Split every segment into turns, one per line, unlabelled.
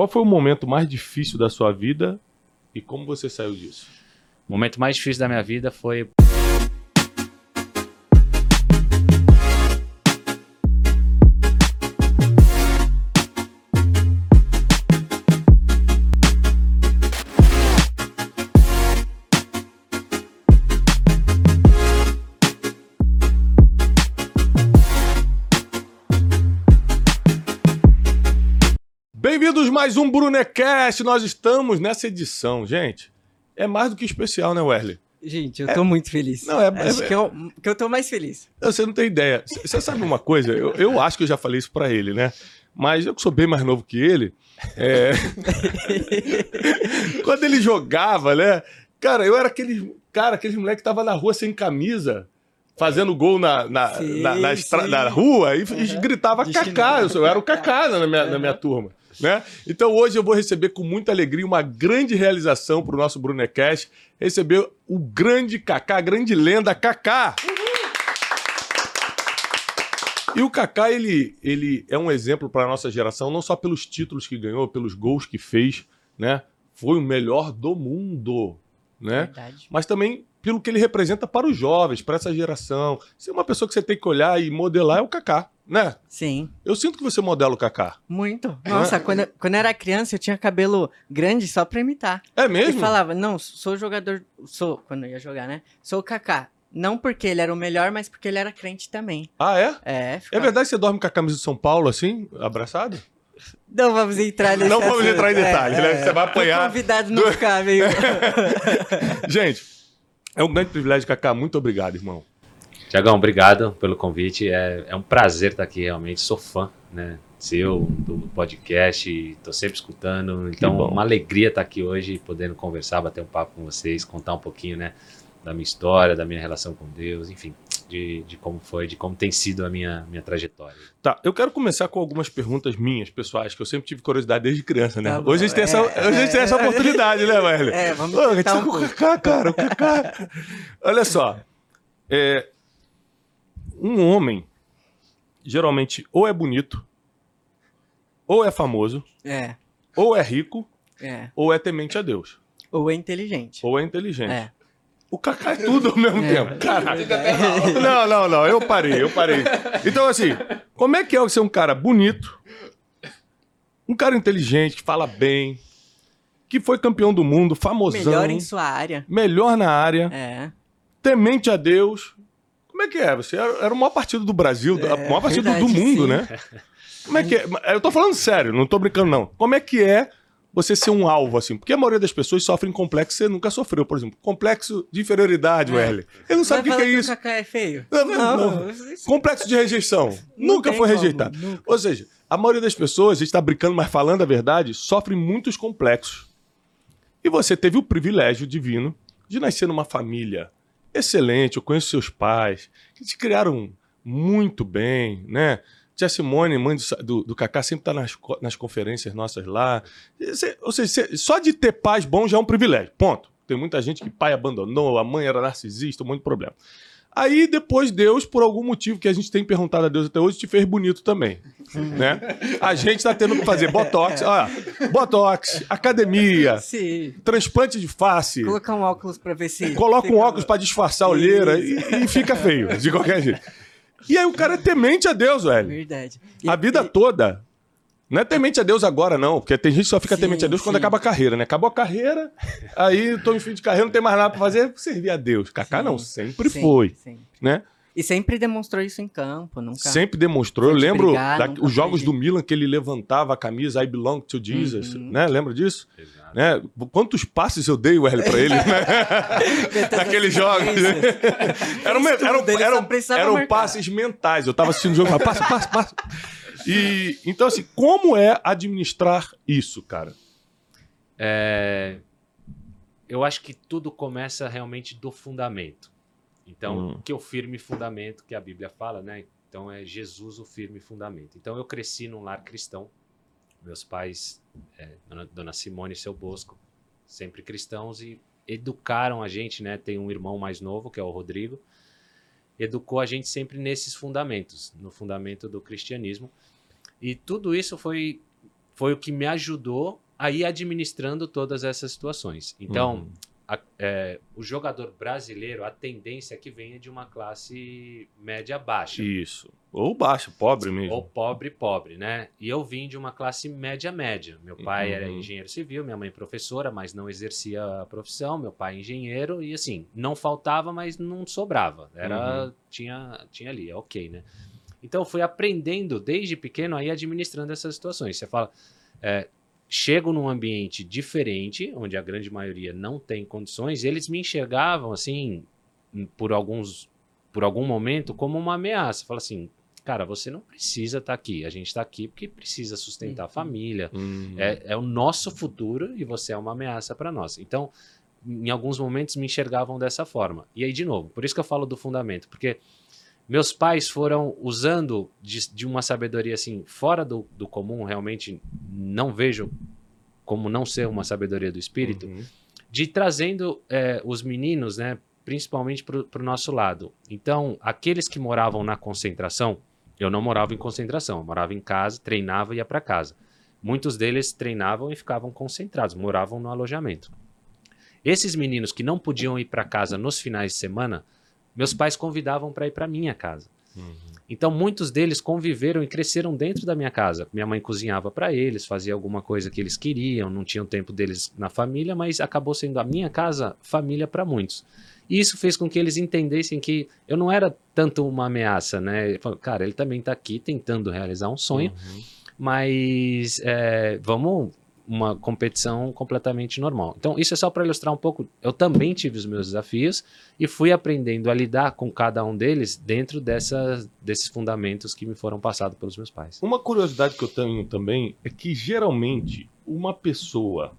qual foi o momento mais difícil da sua vida e como você saiu disso?
O momento mais difícil da minha vida foi
mais um Brunecast. Nós estamos nessa edição, gente. É mais do que especial, né, Wesley?
Gente, eu tô muito feliz.
Não, é-
Acho
é-
que, eu, que eu tô mais feliz.
Você não tem ideia. Você sabe uma coisa? Eu, eu acho que eu já falei isso pra ele, né? Mas eu que sou bem mais novo que ele, é... quando ele jogava, né? Cara, eu era aquele cara, aquele moleque que tava na rua sem camisa, fazendo gol na, na,
Sim,
na, na estra- na rua e,
Uhum.
gritava Cacá. Eu, eu era o Cacá na minha, na minha turma. Né? Então hoje eu vou receber com muita alegria uma grande realização para o nosso Brunecast, receber o grande Cacá, a grande lenda Cacá. E o Kaká, ele, ele é um exemplo para a nossa geração, não só pelos títulos que ganhou, pelos gols que fez, né? Foi o melhor do mundo, né?
Verdade.
Mas também pelo que ele representa para os jovens, para essa geração. Se é uma pessoa que você tem que olhar e modelar é o Kaká, né?
Sim,
Eu sinto que você modela o Kaká.
muito. Nossa, quando, eu- quando eu era criança, eu tinha cabelo grande só pra imitar.
É
E
mesmo?
falava, não, sou jogador. Sou, quando eu ia jogar, né? Sou o Kaká. Não porque ele era o melhor, mas porque ele era crente também.
Ah, é?
É,
É verdade que você dorme com a camisa de São Paulo assim, abraçado?
Não vamos entrar nesse
Não vamos entrar em detalhes, né? Você vai
O
apanhar.
convidado não ficar meio.
Gente, é um grande privilégio, Kaká. Muito obrigado, irmão.
Tiagão, obrigado pelo convite. É, é um prazer estar aqui, realmente. Sou fã, né? Seu, do podcast, estou sempre escutando. Então, uma alegria estar aqui hoje, podendo conversar, bater um papo com vocês, contar um pouquinho, né? Da minha história, da minha relação com Deus, enfim, de, de como foi, de como tem sido a minha, minha trajetória.
Tá, eu quero começar com algumas perguntas minhas, pessoais, que eu sempre tive curiosidade desde criança, né?
Tá
hoje a gente tem, essa,
É,
hoje a gente tem essa
é.
oportunidade, né, Wesley?
É, vamos
Pô, a gente tá
um
com o. Kaká, cara, o Kaká. Olha só, é, um homem, geralmente, ou é bonito, ou é famoso,
É,
ou é rico,
é.
ou é temente a Deus,
Ou é inteligente.
ou é inteligente.
É.
O Kaká é tudo ao mesmo
É.
tempo. Caralho. Não, não, não. Eu parei, eu parei. Então, assim, como é que é ser um cara bonito, um cara inteligente, que fala bem, que foi campeão do mundo, famosão,
Melhor em sua área.
melhor na área,
É.
temente a Deus. Como é que é? Você era, o maior partido do Brasil, a
É,
maior partido
verdade,
do mundo,
sim.
né? Como é que é? Eu tô falando sério, não tô brincando, não. Como é que é você ser um alvo, assim? Porque a maioria das pessoas sofrem complexo que você nunca sofreu, por exemplo. Complexo de inferioridade,
É.
Wesley. Ele não sabe o que, que é isso.
o Kaká é feio?
Não, não, não.
isso-
Complexo de rejeição.
Não
nunca foi
como,
rejeitado.
nunca.
Ou seja, a maioria das pessoas, a gente tá brincando, mas falando a verdade, sofre muitos complexos. E você teve o privilégio divino de nascer numa família excelente. Eu conheço seus pais, que te criaram muito bem, né? Tia Simone, mãe do, do, do Cacá, sempre tá nas, nas conferências nossas lá. Você- ou seja, você- só de ter pais bons já é um privilégio. Ponto. Tem muita gente que pai abandonou, a mãe era narcisista, um monte de problema. Aí depois Deus, por algum motivo que a gente tem perguntado a Deus até hoje, te fez bonito também, né? A gente tá tendo que fazer botox, ó, botox, academia,
Sim.
transplante de face,
Colocar um óculos pra ver se.
coloca um óculos pra disfarçar a olheira e, e fica feio, de qualquer jeito. E aí o cara é temente a Deus, velho.
Verdade. E-
A vida
e-
toda. Não é temente a Deus agora, não, porque tem gente que só fica
Sim,
temente a Deus quando
sim.
acaba a carreira, né? Acabou a carreira, aí tô em fim de carreira, não tem mais nada pra fazer, servir a Deus. Kaká
Sim,
não, sempre
sim,
foi,
sim.
né?
E sempre demonstrou isso em campo, nunca.
Sempre demonstrou. Eu lembro
brigar,
da- os jogos do Milan que ele levantava a camisa I belong to Jesus,
Uhum.
né? Lembra disso?
Exato.
Né? Quantos passes eu dei, Wesley, pra ele, né? Naqueles jogos. Eram, eram, passes mentais. Eu tava assistindo o jogo, mas passa, passa, passa. E, então, assim, como é administrar isso, cara?
É, eu acho que tudo começa realmente do fundamento. Então,
Hum.
que é o firme fundamento que a Bíblia fala, né? Então é Jesus o firme fundamento. Então eu cresci num lar cristão. Meus pais, é, dona, Simone e seu Bosco, sempre cristãos e educaram a gente, né? Tem um irmão mais novo, que é o Rodrigo. Educou a gente sempre nesses fundamentos, no fundamento do cristianismo. E tudo isso foi foi o que me ajudou a ir administrando todas essas situações. Então,
Uhum.
A- é, o jogador brasileiro, a tendência é que venha de uma classe média baixa.
Isso. Ou baixo, pobre mesmo.
Ou pobre, pobre, né? E eu vim de uma classe média-média. Meu pai era
Uhum.
engenheiro civil, minha mãe professora, mas não exercia a profissão. Meu pai engenheiro e assim, não faltava, mas não sobrava. Era,
Uhum.
tinha, tinha ali, é ok, né? Então eu fui aprendendo desde pequeno aí administrando essas situações. Você fala, é, chego num ambiente diferente, onde a grande maioria não tem condições, e eles me enxergavam assim, por alguns, por algum momento, como uma ameaça. Fala assim, cara, você não precisa estar aqui. A gente está aqui porque precisa sustentar a
Uhum.
família.
Uhum.
É, é o nosso futuro e você é uma ameaça para nós. Então, em alguns momentos me enxergavam dessa forma. E aí, de novo, por isso que eu falo do fundamento, porque meus pais foram usando de, de uma sabedoria assim, fora do, do comum, realmente não vejo como não ser uma sabedoria do espírito,
Uhum.
de trazendo é, os meninos, né, principalmente para o nosso lado. Então, aqueles que moravam na concentração, eu não morava em concentração, eu morava em casa, treinava e ia para casa. Muitos deles treinavam e ficavam concentrados, moravam no alojamento. Esses meninos que não podiam ir para casa nos finais de semana, meus pais convidavam para ir para minha casa.
Uhum.
Então, muitos deles conviveram e cresceram dentro da minha casa. Minha mãe cozinhava para eles, fazia alguma coisa que eles queriam, não tinham tempo deles na família, mas acabou sendo a minha casa família para muitos. E isso fez com que eles entendessem que eu não era tanto uma ameaça, né? Cara, ele também está aqui tentando realizar um sonho,
Uhum.
mas é, vamos uma competição completamente normal. Então, isso é só para ilustrar um pouco. Eu também tive os meus desafios e fui aprendendo a lidar com cada um deles dentro desses fundamentos que me foram passados pelos meus pais.
Uma curiosidade que eu tenho também é que geralmente uma pessoa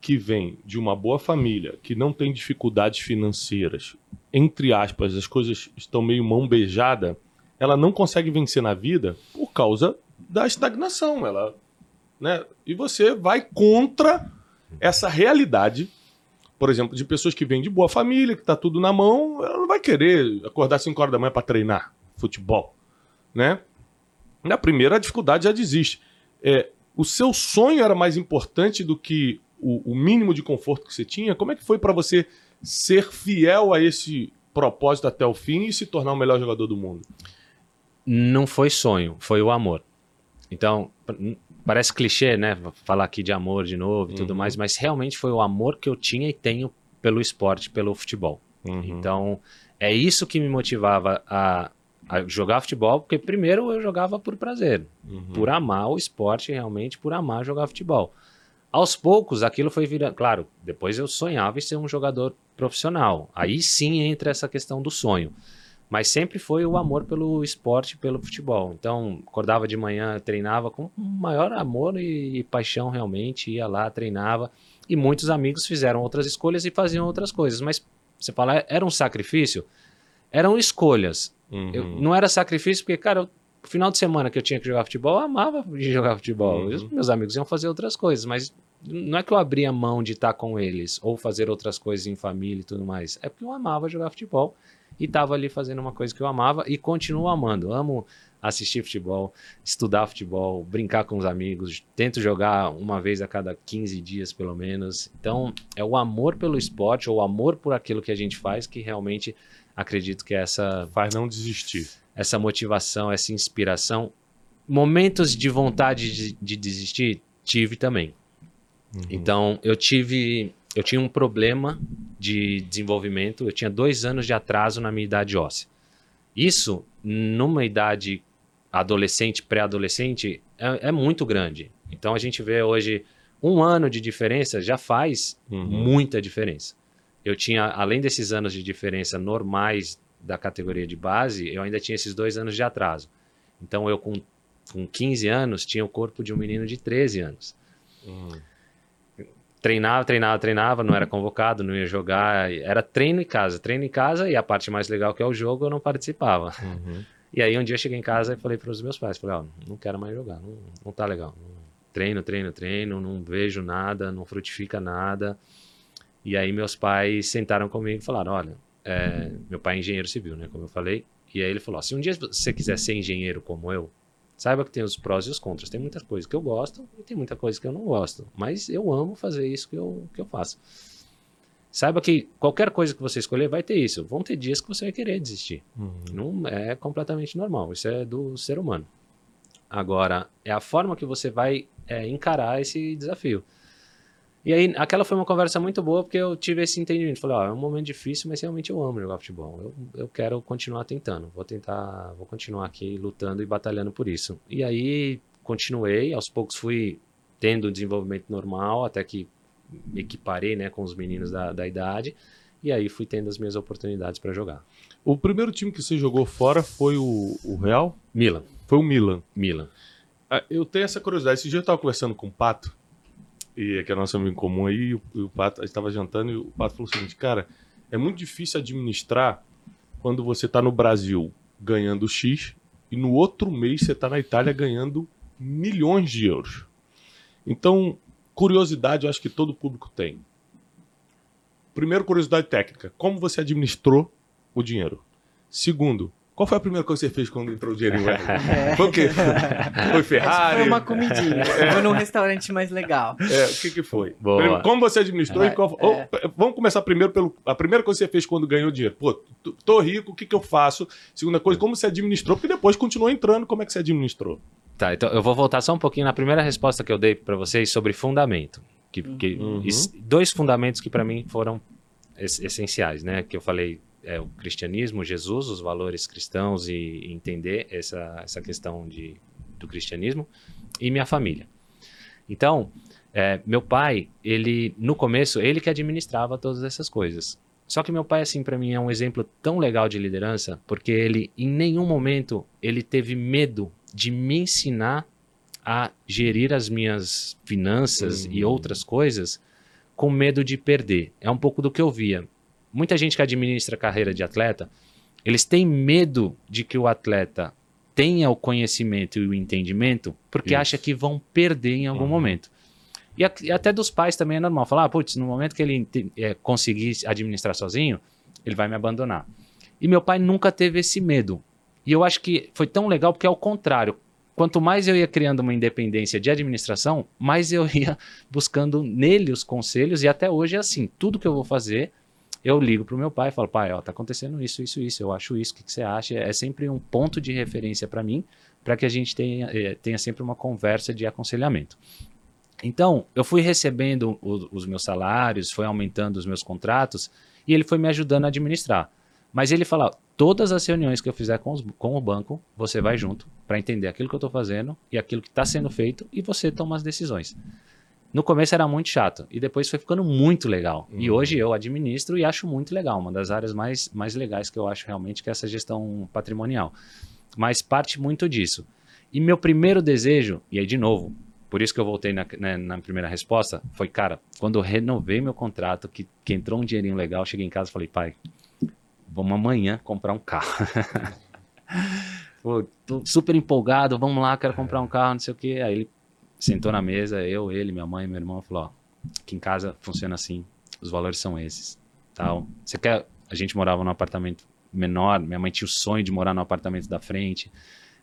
que vem de uma boa família, que não tem dificuldades financeiras, entre aspas, as coisas estão meio mão beijada, ela não consegue vencer na vida por causa da estagnação. Ela, né? E você vai contra essa realidade, por exemplo, de pessoas que vêm de boa família, que tá tudo na mão, ela não vai querer acordar 5 horas da manhã para treinar futebol, né? Na primeira, a dificuldade já desiste. É, o seu sonho era mais importante do que o, o mínimo de conforto que você tinha? Como é que foi para você ser fiel a esse propósito até o fim e se tornar o melhor jogador do mundo?
Não foi sonho, foi o amor. Então, parece clichê, né? Falar aqui de amor de novo e tudo
Uhum.
mais, mas realmente foi o amor que eu tinha e tenho pelo esporte, pelo futebol.
Uhum.
Então, é isso que me motivava a, a jogar futebol, porque primeiro eu jogava por prazer,
Uhum.
por amar o esporte, realmente por amar jogar futebol. Aos poucos, aquilo foi virando. Claro, depois eu sonhava em ser um jogador profissional. Aí sim entra essa questão do sonho. Mas sempre foi o amor pelo esporte, pelo futebol. Então, acordava de manhã, treinava com o maior amor e, e paixão realmente, ia lá, treinava. E muitos amigos fizeram outras escolhas e faziam outras coisas. Mas você fala, era um sacrifício? Eram escolhas.
Uhum.
Eu- não era sacrifício porque, cara, eu- no final de semana que eu tinha que jogar futebol, eu amava de jogar futebol.
Uhum.
Os meus amigos iam fazer outras coisas, mas não é que eu abria mão de estar com eles ou fazer outras coisas em família e tudo mais. É porque eu amava jogar futebol e estava ali fazendo uma coisa que eu amava e continuo amando. Amo assistir futebol, estudar futebol, brincar com os amigos, tento jogar uma vez a cada 15 dias pelo menos. Então, é o amor pelo esporte ou o amor por aquilo que a gente faz que realmente acredito que é essa
Faz não desistir.
essa motivação, essa inspiração. Momentos de vontade de, de desistir, tive também.
Uhum.
Então, eu tive. Eu tinha um problema de desenvolvimento, eu tinha dois anos de atraso na minha idade óssea. Isso, numa idade adolescente, pré-adolescente, é, é muito grande. Então, a gente vê hoje um ano de diferença já faz
Uhum.
muita diferença. Eu tinha, além desses anos de diferença normais da categoria de base, eu ainda tinha esses dois anos de atraso. Então eu, com, com 15 anos, tinha o corpo de um menino de 13 anos.
Uhum.
Treinava, treinava, treinava, não era convocado, não ia jogar. Era treino em casa, treino em casa e a parte mais legal que é o jogo eu não participava.
Uhum.
E aí um dia eu cheguei em casa e falei para os meus pais, falei, ó, não quero mais jogar, não, não tá legal. Treino, treino, treino, não vejo nada, não frutifica nada. E aí meus pais sentaram comigo e falaram, olha, é, meu pai é engenheiro civil, né, como eu falei, e aí ele falou, se um dia você quiser ser engenheiro como eu, Saiba que tem os prós e os contras. Tem muitas coisas que eu gosto e tem muita coisa que eu não gosto. Mas eu amo fazer isso que eu, que eu faço. Saiba que qualquer coisa que você escolher vai ter isso. Vão ter dias que você vai querer desistir.
Uhum.
Não é completamente normal. Isso é do ser humano. Agora, é a forma que você vai é, encarar esse desafio. E aí, aquela foi uma conversa muito boa, porque eu tive esse entendimento. Falei, ó, é um momento difícil, mas realmente eu amo jogar futebol. Eu, eu quero continuar tentando. Vou tentar, vou continuar aqui lutando e batalhando por isso. E aí, continuei. Aos poucos fui tendo o desenvolvimento normal, até que me equiparei né, com os meninos da, da idade. E aí fui tendo as minhas oportunidades para jogar.
O primeiro time que você jogou fora foi o, o Real?
Milan.
Foi o Milan.
Milan.
Ah, Eu tenho essa curiosidade. Esse dia eu estava conversando com o Pato, e que é nosso amigo comum aí, e o, e o Pato, a gente estava jantando e o Pato falou o seguinte, cara, é muito difícil administrar quando você está no Brasil ganhando X e no outro mês você está na Itália ganhando milhões de euros. Então, curiosidade eu acho que todo público tem. Primeiro, curiosidade técnica. Como você administrou o dinheiro? Segundo, qual foi a primeira coisa que você fez quando entrou o dinheiro? Foi o quê? Foi Ferrari?
foi uma comidinha. Foi num restaurante mais legal.
É, o que, que foi?
Boa.
Primeiro, Como você administrou
É,
e qual... Ou, p- vamos começar primeiro pelo... A primeira coisa que você fez quando ganhou dinheiro. Pô, tô rico, o que, que eu faço? Segunda coisa, como você administrou? Porque depois continuou entrando, como é que você administrou?
Tá, então eu vou voltar só um pouquinho na primeira resposta que eu dei para vocês sobre fundamento. Que, que-
Uhum.
dois fundamentos que para mim foram es- essenciais, né? Que eu falei é o cristianismo, Jesus, os valores cristãos e, e entender essa, essa questão de, do cristianismo e minha família. Então, é, meu pai, ele no começo ele que administrava todas essas coisas. Só que meu pai assim para mim é um exemplo tão legal de liderança, porque ele em nenhum momento ele teve medo de me ensinar a gerir as minhas finanças e
Uhum.
outras coisas com medo de perder. É um pouco do que eu via. Muita gente que administra carreira de atleta, eles têm medo de que o atleta tenha o conhecimento e o entendimento, porque
Isso.
acha que vão perder em algum
Uhum.
momento. E, a- e até dos pais também é normal. Falar, ah, putz, no momento que ele é, conseguir administrar sozinho, ele vai me abandonar. E meu pai nunca teve esse medo. E eu acho que foi tão legal porque é o contrário. Quanto mais eu ia criando uma independência de administração, mais eu ia buscando nele os conselhos. E até hoje é assim: tudo que eu vou fazer, eu ligo pro meu pai e falo, pai, ó, tá acontecendo isso, isso, isso, eu acho isso, o que, que você acha? É sempre um ponto de referência para mim, para que a gente tenha, eh, tenha sempre uma conversa de aconselhamento. Então, eu fui recebendo o- os meus salários, foi aumentando os meus contratos, e ele foi me ajudando a administrar. Mas ele fala, todas as reuniões que eu fizer com, os- com o banco, você vai junto para entender aquilo que eu estou fazendo e aquilo que está sendo feito e você toma as decisões. No começo era muito chato e depois foi ficando muito legal. E
Uhum.
hoje eu administro e acho muito legal. Uma das áreas mais, mais legais que eu acho realmente que é essa gestão patrimonial. Mas parte muito disso. E meu primeiro desejo, e aí de novo, por isso que eu voltei na, né, na primeira resposta, foi, cara, quando eu renovei meu contrato, que, que entrou um dinheirinho legal, cheguei em casa e falei, pai, vamos amanhã comprar um carro. Pô, tô super empolgado, vamos lá, quero comprar um carro, não sei o quê. Aí ele sentou na mesa, eu, ele, minha mãe, meu irmão, falou, ó, aqui em casa funciona assim, os valores são esses, tal. Você quer... A gente morava num apartamento menor, minha mãe tinha o sonho de morar no apartamento da frente,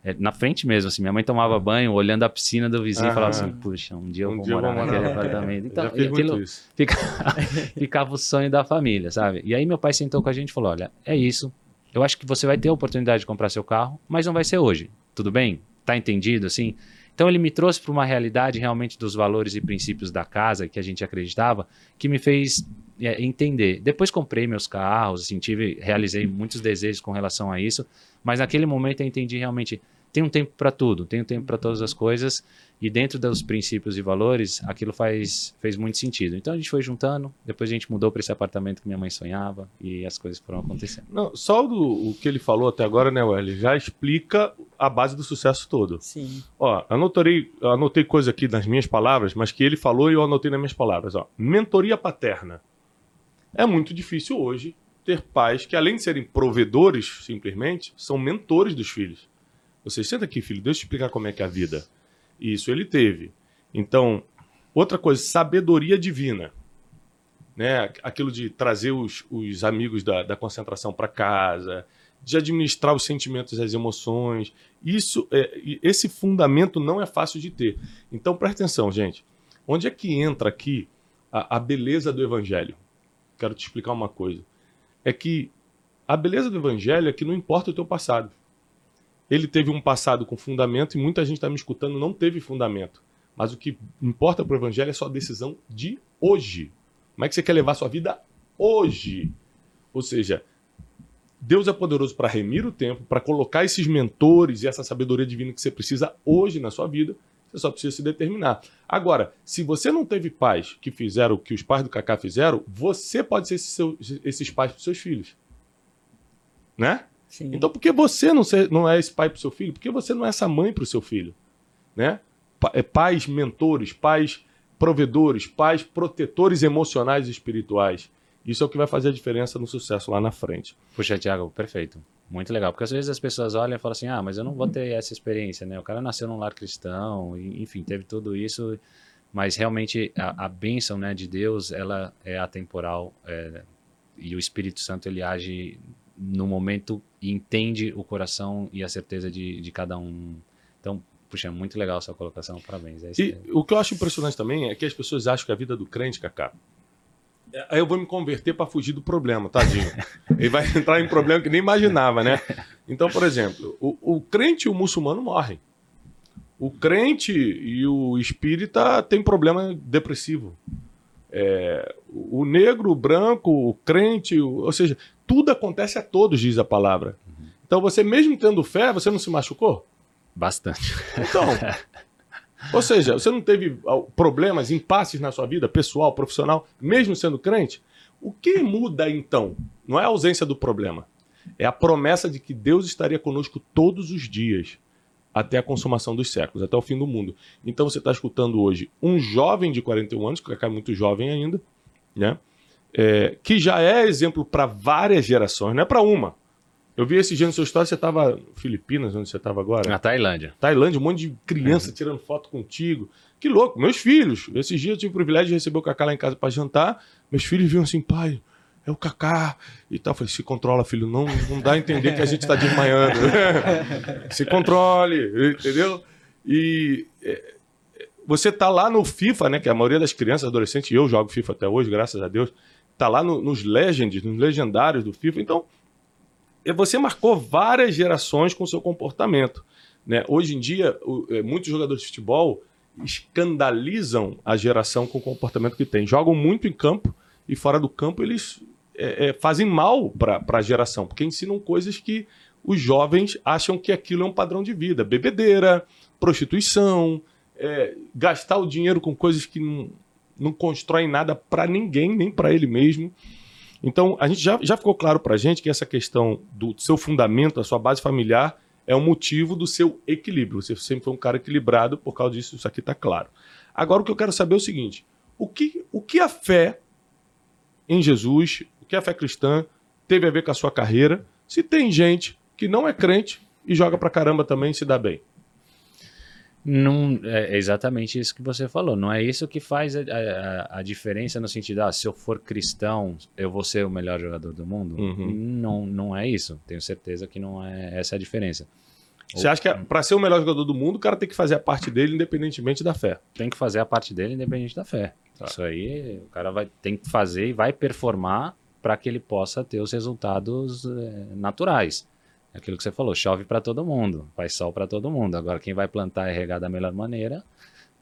é, na frente mesmo, assim, minha mãe tomava banho olhando a piscina do vizinho e falava assim, puxa, um dia eu
Um
vou
dia eu
morar
vou
naquele apartamento. Então, aquilo fica- ficava o sonho da família, sabe? E aí meu pai sentou com a gente e falou, olha, é isso, eu acho que você vai ter a oportunidade de comprar seu carro, mas não vai ser hoje, tudo bem? Tá entendido, assim? Então ele me trouxe para uma realidade realmente dos valores e princípios da casa que a gente acreditava, que me fez é, entender. Depois comprei meus carros, assim, tive, realizei muitos desejos com relação a isso, mas naquele momento eu entendi realmente tem um tempo para tudo, tem um tempo para todas as coisas e dentro dos princípios e valores aquilo faz fez muito sentido. Então a gente foi juntando, depois a gente mudou para esse apartamento que minha mãe sonhava e as coisas foram acontecendo.
Não, só do, o que ele falou até agora, né, Welly, já explica a base do sucesso todo.
Sim.
Ó, anotei, anotei coisa aqui nas minhas palavras, mas que ele falou e eu anotei nas minhas palavras. Ó, mentoria paterna. É muito difícil hoje ter pais que, além de serem provedores, simplesmente, são mentores dos filhos. Você senta aqui, filho, deixa eu te explicar como é que é a vida. Isso ele teve. Então, outra coisa, sabedoria divina. Né? Aquilo de trazer os, os amigos da, da concentração para casa, de administrar os sentimentos e as emoções. Isso, é, esse fundamento não é fácil de ter. Então presta atenção, gente. Onde é que entra aqui a, a beleza do evangelho? Quero te explicar uma coisa. É que a beleza do evangelho é que não importa o teu passado. Ele teve um passado com fundamento e muita gente está me escutando não teve fundamento. Mas o que importa para o evangelho é sua decisão de hoje. Como é que você quer levar sua vida hoje? Ou seja, Deus é poderoso para remir o tempo, para colocar esses mentores e essa sabedoria divina que você precisa hoje na sua vida. Você só precisa se determinar. Agora, se você não teve pais que fizeram o que os pais do Kaká fizeram, você pode ser esse seu, esses pais para seus filhos. Né? Sim. Então, por que você não, ser, não é esse pai para o seu filho? Por que você não é essa mãe para o seu filho? Né? É pais mentores, pais provedores, pais protetores emocionais e espirituais. Isso é o que vai fazer a diferença no sucesso lá na frente.
Puxa, Tiago, perfeito. Muito legal. Porque às vezes as pessoas olham e falam assim: ah, mas eu não vou ter essa experiência, né? O cara nasceu num lar cristão, enfim, teve tudo isso. Mas realmente a, a bênção né, de Deus, ela é atemporal. É, e o Espírito Santo, ele age no momento e entende o coração e a certeza de, de cada um. Então, puxa, muito legal a sua colocação. Parabéns. É
e o que eu acho impressionante também é que as pessoas acham que a vida do crente, Cacá, Aí eu vou me converter para fugir do problema, tadinho. Ele vai entrar em problema que nem imaginava, né? Então, por exemplo, o, o crente e o muçulmano morrem. O crente e o espírita tem problema depressivo. É, o negro, o branco, o crente, o, ou seja, tudo acontece a todos, diz a palavra. Então, você mesmo tendo fé, você não se machucou?
Bastante.
Então, Ou seja, você não teve problemas, impasses na sua vida, pessoal, profissional, mesmo sendo crente? O que muda então? Não é a ausência do problema, é a promessa de que Deus estaria conosco todos os dias, até a consumação dos séculos, até o fim do mundo. Então você está escutando hoje um jovem de 41 anos, que é muito jovem ainda, né? É, que já é exemplo para várias gerações, não é para uma. Eu vi esse dia no seu história, você estava Filipinas, onde você estava agora?
Na Tailândia.
Tailândia, um monte de criança uhum. tirando foto contigo. Que louco, meus filhos. Esses dias eu tive o privilégio de receber o Cacá lá em casa para jantar. Meus filhos viram assim, pai, é o Cacá e tal. Eu falei, se controla, filho, não, não dá a entender que a gente está desmaiando. se controle, entendeu? E é, você tá lá no FIFA, né? Que a maioria das crianças, adolescentes, eu jogo FIFA até hoje, graças a Deus, tá lá no, nos Legends, nos legendários do FIFA. Então, você marcou várias gerações com seu comportamento. Né? Hoje em dia, é, muitos jogadores de futebol escandalizam a geração com o comportamento que tem. Jogam muito em campo e fora do campo eles é, é, fazem mal para a geração, porque ensinam coisas que os jovens acham que aquilo é um padrão de vida. Bebedeira, prostituição, é, gastar o dinheiro com coisas que não, não constroem nada para ninguém, nem para ele mesmo. Então, a gente já, já ficou claro para a gente que essa questão do seu fundamento, da sua base familiar, é o motivo do seu equilíbrio. Você sempre foi um cara equilibrado, por causa disso, isso aqui está claro. Agora, o que eu quero saber é o seguinte: o que, o que a fé em Jesus, o que a fé cristã teve a ver com a sua carreira, se tem gente que não é crente e joga pra caramba também se dá bem?
Não, é exatamente isso que você falou. Não é isso que faz a, a, a, diferença no sentido, ah, se eu for cristão, eu vou ser o melhor jogador do mundo. Uhum. Não, não é isso. Tenho certeza que não é essa é a diferença.
Você acha que para ser o melhor jogador do mundo, o cara tem que fazer a parte dele independentemente da fé?
Tem que fazer a parte dele independente da fé. Tá. Isso aí, o cara vai tem que fazer e vai performar para que ele possa ter os resultados é, naturais. É aquilo que você falou, chove para todo mundo, faz sol para todo mundo. Agora, quem vai plantar e regar da melhor maneira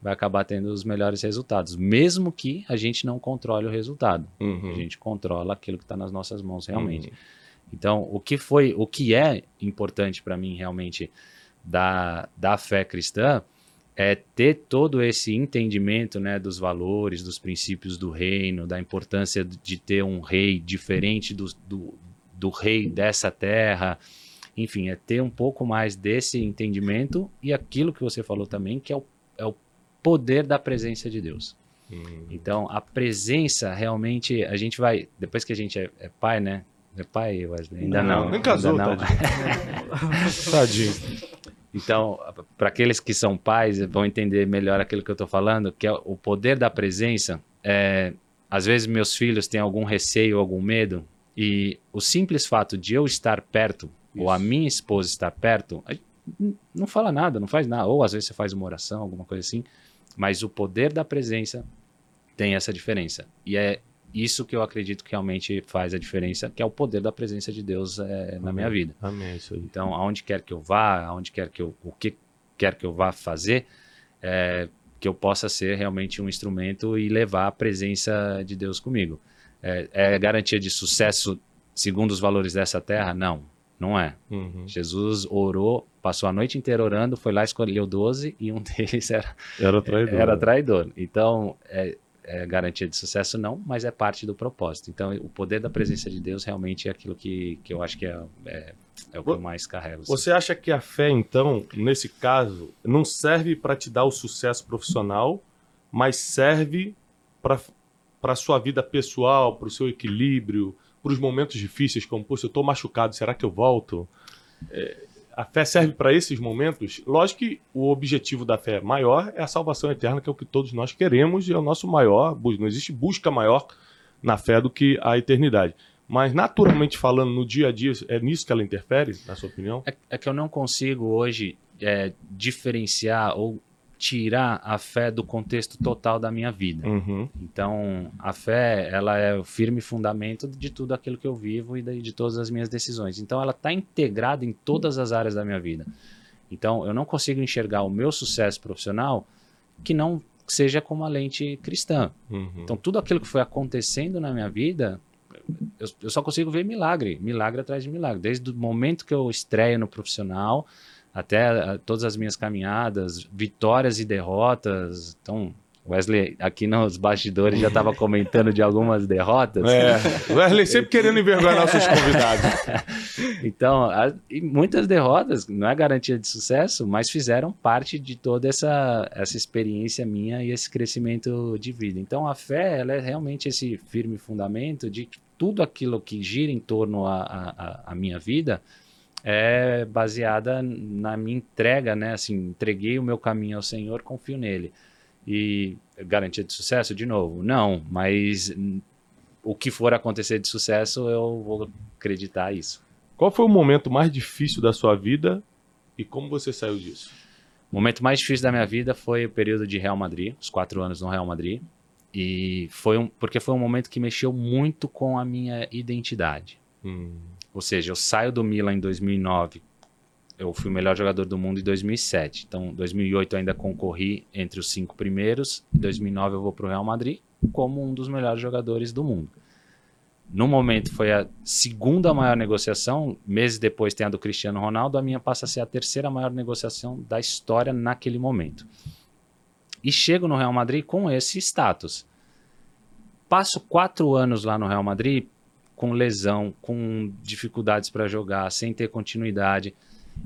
vai acabar tendo os melhores resultados, mesmo que a gente não controle o resultado. Uhum. A gente controla aquilo que está nas nossas mãos realmente. Uhum. Então, o que foi, o que é importante para mim realmente da, da fé cristã é ter todo esse entendimento né, dos valores, dos princípios do reino, da importância de ter um rei diferente do, do, do rei dessa terra, enfim, é ter um pouco mais desse entendimento e aquilo que você falou também, que é o, é o poder da presença de Deus. Hum. Então, a presença realmente, a gente vai, depois que a gente é, é pai, né? É pai, Wesley? Ainda não.
não nem casou,
não.
tadinho. tadinho.
Então, para aqueles que são pais, vão entender melhor aquilo que eu estou falando, que é o poder da presença. É, às vezes meus filhos têm algum receio, algum medo, e o simples fato de eu estar perto ou a minha esposa estar perto, não fala nada, não faz nada. Ou às vezes você faz uma oração, alguma coisa assim. Mas o poder da presença tem essa diferença. E é isso que eu acredito que realmente faz a diferença, que é o poder da presença de Deus eh, na minha vida.
Amém, é isso aí.
Então, aonde quer que eu vá, aonde quer que eu, o que quer que eu vá fazer, é, que eu possa ser realmente um instrumento e levar a presença de Deus comigo. É, é garantia de sucesso segundo os valores dessa terra? Não, não é.
Uhum.
Jesus orou, passou a noite inteira orando, foi lá, escolheu 12 e um deles era,
Era traidor.
era traidor. Então, é, é garantia de sucesso? Não, mas é parte do propósito. Então, o poder da presença de Deus realmente é aquilo que, que eu acho que é, é, é o que eu mais carrego. assim.
Você acha que a fé, então, nesse caso, não serve para te dar o sucesso profissional, mas serve para a sua vida pessoal, para o seu equilíbrio, para os momentos difíceis, como, poxa, eu estou machucado, será que eu volto? É, a fé serve para esses momentos? Lógico que o objetivo da fé maior é a salvação eterna, que é o que todos nós queremos e é o nosso maior. Não existe busca maior na fé do que a eternidade. Mas, naturalmente falando, no dia a dia, é nisso que ela interfere, na sua opinião?
É, é que eu não consigo hoje é, diferenciar ou tirar a fé do contexto total da minha vida.
Uhum.
Então, a fé, ela é o firme fundamento de tudo aquilo que eu vivo e de, de todas as minhas decisões. Então, ela está integrada em todas as áreas da minha vida. Então, eu não consigo enxergar o meu sucesso profissional que não seja com uma lente cristã.
Uhum.
Então, tudo aquilo que foi acontecendo na minha vida, eu, eu só consigo ver milagre, milagre atrás de milagre. Desde o momento que eu estreio no profissional até ah, todas as minhas caminhadas, vitórias e derrotas. Então, Wesley, aqui nos bastidores, já estava comentando de algumas derrotas.
É, Wesley sempre querendo envergonhar nossos convidados.
Então, a- muitas derrotas, não é garantia de sucesso, mas fizeram parte de toda essa, essa experiência minha e esse crescimento de vida. Então, a fé, ela é realmente esse firme fundamento de que tudo aquilo que gira em torno à minha vida é baseada na minha entrega, né? Assim, entreguei o meu caminho ao Senhor, confio nele. E garantia de sucesso, de novo? Não, mas o que for acontecer de sucesso, eu vou acreditar isso.
Qual foi o momento mais difícil da sua vida e como você saiu disso?
O momento mais difícil da minha vida foi o período de Real Madrid, os quatro anos no Real Madrid. E foi um, porque foi um momento que mexeu muito com a minha identidade.
Hum,
Ou seja, eu saio do Milan em 2009, eu fui o melhor jogador do mundo em 2007. Então, em 2008 eu ainda concorri entre os cinco primeiros. Em 2009 eu vou para o Real Madrid como um dos melhores jogadores do mundo. No momento foi a segunda maior negociação, meses depois tem a do Cristiano Ronaldo, a minha passa a ser a terceira maior negociação da história naquele momento. E chego no Real Madrid com esse status. Passo quatro anos lá no Real Madrid com lesão, com dificuldades para jogar, sem ter continuidade.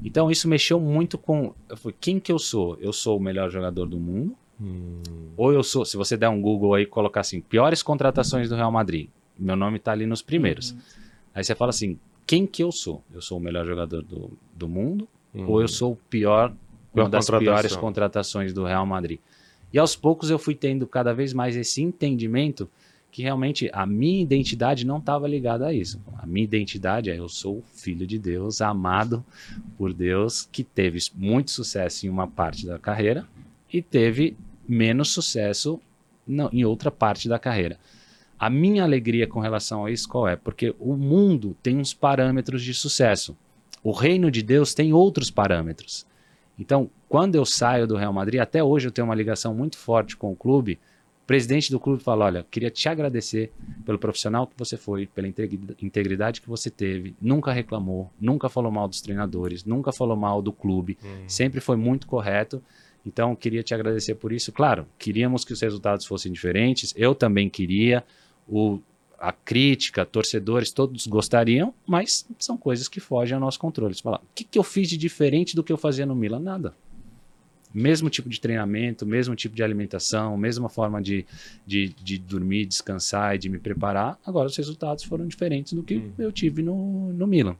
Então isso mexeu muito com eu falei, quem que eu sou? Eu sou o melhor jogador do mundo?
hum,
Ou eu sou, se você der um Google aí e colocar assim, piores contratações do Real Madrid, meu nome tá ali nos primeiros.
Uhum.
Aí você fala assim, quem que eu sou? Eu sou o melhor jogador do, do mundo?
hum.
ou eu sou o pior,
Pior
uma das piores contratações do Real Madrid. E aos poucos eu fui tendo cada vez mais esse entendimento que realmente a minha identidade não estava ligada a isso. A minha identidade é eu sou filho de Deus, amado por Deus, que teve muito sucesso em uma parte da carreira e teve menos sucesso não, em outra parte da carreira. A minha alegria com relação a isso qual é? Porque o mundo tem uns parâmetros de sucesso. O reino de Deus tem outros parâmetros. Então, quando eu saio do Real Madrid, até hoje eu tenho uma ligação muito forte com o clube. O presidente do clube fala: Olha, queria te agradecer pelo profissional que você foi, pela integri- integridade que você teve. Nunca reclamou, nunca falou mal dos treinadores, nunca falou mal do clube,
Hum.
sempre foi muito correto. Então, queria te agradecer por isso. Claro, queríamos que os resultados fossem diferentes, eu também queria. O, a crítica, torcedores, todos gostariam, mas são coisas que fogem ao nosso controle. Você fala, o que, que eu fiz de diferente do que eu fazia no Milan? Nada. Mesmo tipo de treinamento, mesmo tipo de alimentação, mesma forma de, de, de dormir, descansar e de me preparar. Agora os resultados foram diferentes do que
Uhum.
eu tive no, no Milan.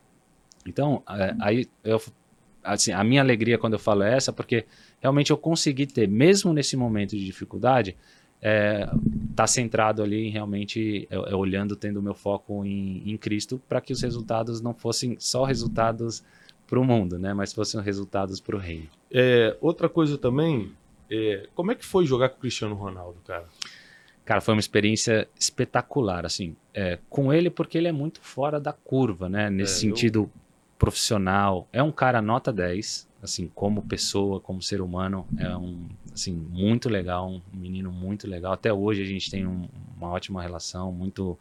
Então, é, aí eu, assim, a minha alegria quando eu falo é essa, porque realmente eu consegui ter, mesmo nesse momento de dificuldade, é, tá centrado ali em realmente é, é olhando, tendo o meu foco em, em Cristo, para que os resultados não fossem só resultados para o mundo, né? Mas fossem resultados para o reino.
É, outra coisa também, é, como é que foi jogar com o Cristiano Ronaldo, cara?
Cara, foi uma experiência espetacular, assim, é, com ele porque ele é muito fora da curva, né? Nesse
É,
sentido profissional. É um cara nota 10, assim, como pessoa, como ser humano, é um, assim, muito legal, um menino muito legal. Até hoje a gente tem um- uma ótima relação, muito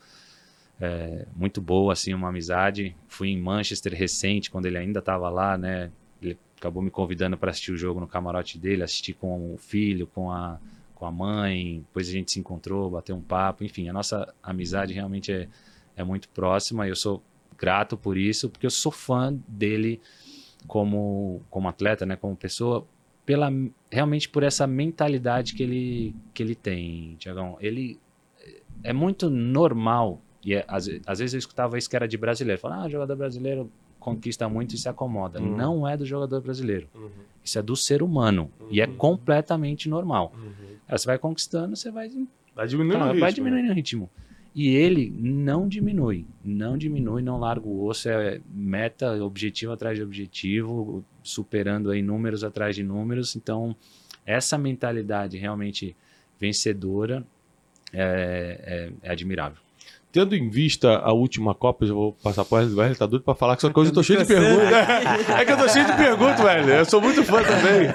é, muito boa, assim, uma amizade. Fui em Manchester recente, quando ele ainda estava lá, né? Acabou me convidando para assistir o jogo no camarote dele, assistir com o filho, com a, com a mãe. Depois a gente se encontrou, bateu um papo. Enfim, a nossa amizade realmente é, é muito próxima e eu sou grato por isso, porque eu sou fã dele como, como atleta, né? Como pessoa, pela, realmente por essa mentalidade que ele, que ele tem, Tiagão. Ele é muito normal e é, às, às vezes eu escutava isso que era de brasileiro. Falava, ah, jogador brasileiro conquista muito e se acomoda.
Uhum.
Não é do jogador brasileiro. Isso é do ser humano. E é
Uhum.
completamente normal. Aí você vai conquistando, você vai,
Vai diminuindo
Cara,
o
vai
ritmo, né?
diminuindo o ritmo. E ele não diminui. Não diminui, não larga o osso. É meta, objetivo atrás de objetivo, superando aí números atrás de números. Então, essa mentalidade realmente vencedora é, é- é admirável.
Tendo em vista a última Copa, eu já vou passar por ele, ele tá doido pra falar que essa coisa, eu tô cheio de perguntas. É que eu tô cheio de perguntas, velho. Eu sou muito fã também.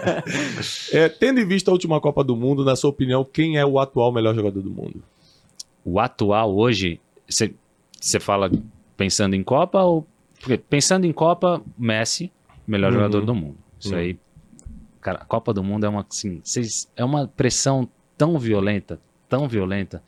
É, tendo em vista a última Copa do Mundo, na sua opinião, quem é o atual melhor jogador do mundo?
O atual hoje, você fala pensando em Copa ou. Porque pensando em Copa, Messi, melhor
Uhum.
jogador do mundo. Isso
Uhum.
aí. Cara, a Copa do Mundo é uma, assim, cês- é uma pressão tão violenta, tão violenta,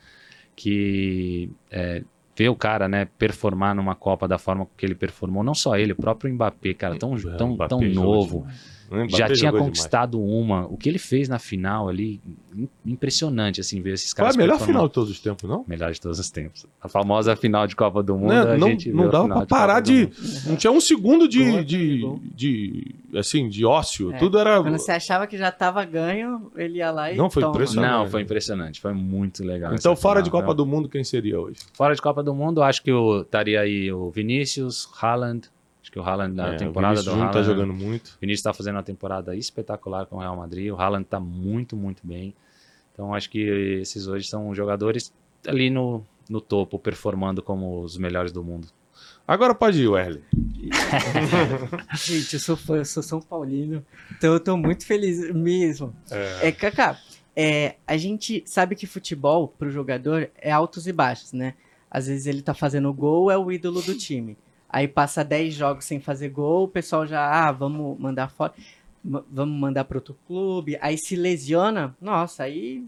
que é, ver o cara, né, performar numa Copa da forma que ele performou, não só ele, o próprio Mbappé, cara, tão,
É,
tão,
Mbappé
tão
jogou
novo.
Né?
Já tinha conquistado uma. O que ele fez na final ali, im- impressionante, assim, ver esses
Foi
caras.
a melhor final de todos os tempos, não?
Melhor de todos os tempos. A famosa final de Copa do Mundo.
Né?
a
Não,
gente
não
a
dava pra
de
parar de.
Mundo.
Não tinha um segundo de.
Gol,
de, de assim, de ócio.
É.
Tudo era.
Quando você achava que já tava ganho, ele ia lá e.
Não, foi
toma.
impressionante.
Não, foi impressionante. Foi muito legal.
Então, fora
final,
de Copa
viu?
do Mundo, quem seria hoje?
Fora de Copa do Mundo, acho que eu estaria aí o Vinícius, Haaland. Acho que o Haaland na
É,
temporada
o
do
Vinícius Júnior
Haaland.
tá jogando muito.
O Vinícius está fazendo uma temporada espetacular com o Real Madrid. O Haaland está muito, muito bem. Então acho que esses hoje são jogadores ali no, no topo, performando como os melhores do mundo.
Agora pode ir, Werley.
Gente, eu sou fã, eu sou São Paulino. Então eu tô muito feliz mesmo. É, Kaká, é, a gente sabe que futebol pro jogador é altos e baixos, né? Às vezes ele tá fazendo gol, é o ídolo do time. Aí passa 10 jogos sem fazer gol, o pessoal já, ah, vamos mandar fora, vamos mandar para outro clube. Aí se lesiona, nossa, aí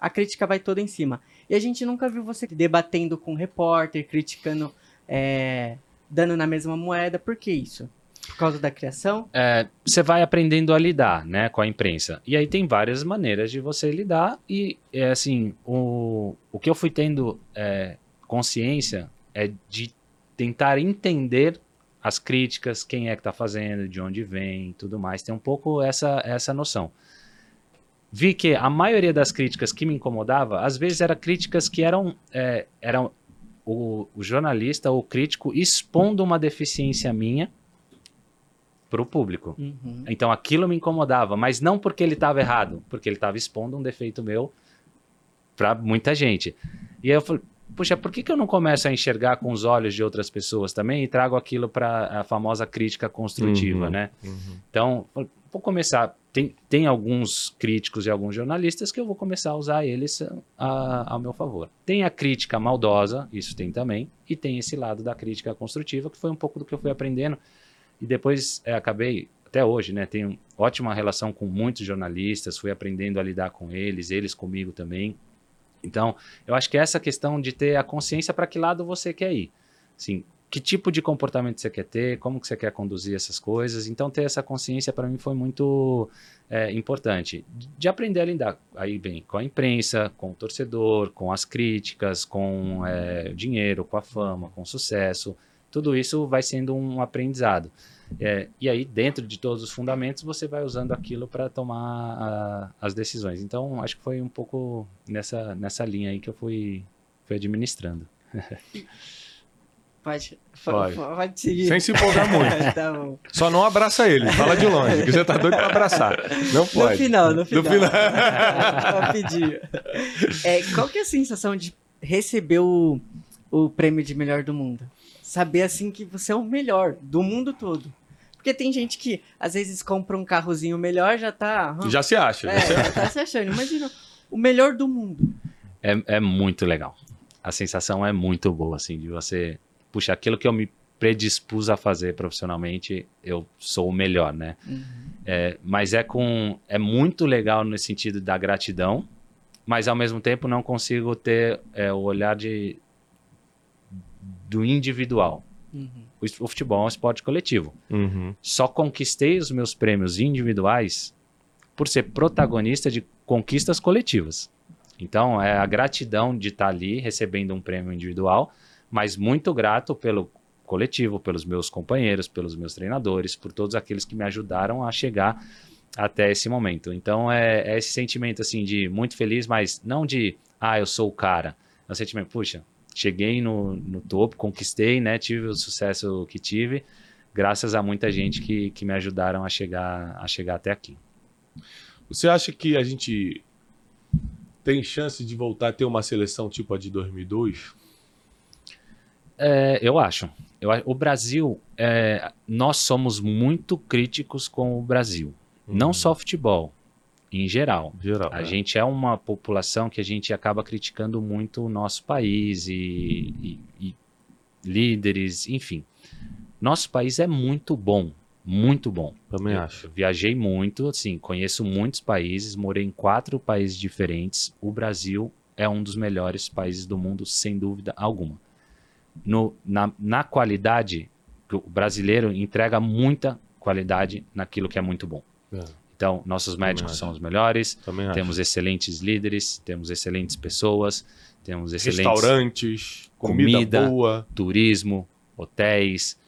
a crítica vai toda em cima. E a gente nunca viu você debatendo com um repórter, criticando, é, dando na mesma moeda. Por que isso? Por causa da criação?
É, você vai aprendendo a lidar, né, com a imprensa. E aí tem várias maneiras de você lidar e é assim, o, o que eu fui tendo é, consciência é de tentar entender as críticas, quem é que tá fazendo, de onde vem, tudo mais. Tem um pouco essa essa noção. Vi que a maioria das críticas que me incomodava, às vezes eram críticas que eram é, eram o, o jornalista ou o crítico expondo uma deficiência minha para o público.
Uhum.
Então aquilo me incomodava, mas não porque ele estava errado, porque ele estava expondo um defeito meu para muita gente. E aí eu falei, puxa, por que, que eu não começo a enxergar com os olhos de outras pessoas também e trago aquilo para a famosa crítica construtiva,
Uhum,
né?
uhum.
Então, vou começar. Tem, tem alguns críticos e alguns jornalistas que eu vou começar a usar eles a- ao meu favor. Tem a crítica maldosa, isso tem também, e tem esse lado da crítica construtiva, que foi um pouco do que eu fui aprendendo. E depois é, acabei, até hoje, né? Tenho ótima relação com muitos jornalistas, fui aprendendo a lidar com eles, eles comigo também. Então, eu acho que essa questão de ter a consciência para que lado você quer ir. Assim, que tipo de comportamento você quer ter, como que você quer conduzir essas coisas. Então, ter essa consciência para mim foi muito é, importante. De- De aprender a lidar aí bem com a imprensa, com o torcedor, com as críticas, com é, dinheiro, com a fama, com o sucesso. tudo isso vai sendo um aprendizado. É, e aí, dentro de todos os fundamentos, você vai usando aquilo para tomar a, as decisões. Então, acho que foi um pouco nessa, nessa linha aí que eu fui, fui administrando.
Pode, pode. pode seguir.
Sem se empolgar muito. tá bom. Só não abraça ele, fala de longe, que você tá doido pra abraçar. Não pode.
No final, no final. No final. é, qual que é a sensação de receber o, o prêmio de melhor do mundo? Saber, assim, que você é o melhor do mundo todo. Porque tem gente que, às vezes, compra um carrozinho melhor, já tá...
Já se acha.
É, já tá se achando. Imagina, o melhor do mundo.
É, é muito legal. A sensação é muito boa, assim, de você puxa, aquilo que eu me predispus a fazer profissionalmente, eu sou o melhor, né? Uhum. É, mas é com é muito legal no sentido da gratidão, mas ao mesmo tempo não consigo ter é, o olhar de do individual. Uhum. O, futebol é um esporte coletivo. Uhum. Só conquistei os meus prêmios individuais por ser protagonista de conquistas coletivas. Então, é a gratidão de estar ali recebendo um prêmio individual, mas muito grato pelo coletivo, pelos meus companheiros, pelos meus treinadores, por todos aqueles que me ajudaram a chegar até esse momento. Então é, é esse sentimento assim de muito feliz, mas não de ah, eu sou o cara. É um sentimento, puxa, cheguei no, no topo, conquistei, né? Tive o sucesso que tive, graças a muita gente que, que me ajudaram a chegar, a chegar até aqui.
Você acha que a gente tem chance de voltar a ter uma seleção tipo a de 2002?
É, eu acho. Eu, o Brasil, é, nós somos muito críticos com o Brasil. Uhum. Não só futebol, em geral. geral a é. gente é uma população que a gente acaba criticando muito o nosso país e, e, e líderes, enfim. Nosso país é muito bom, muito bom.
Também eu, acho.
Viajei muito, assim, conheço muitos países, morei em quatro países diferentes. O Brasil é um dos melhores países do mundo, sem dúvida alguma no, na, na qualidade, o brasileiro entrega muita qualidade naquilo que é muito bom. É. Então, nossos médicos são os melhores, temos acho. excelentes líderes, temos excelentes pessoas, temos excelentes
restaurantes, comida, comida boa,
turismo, hotéis,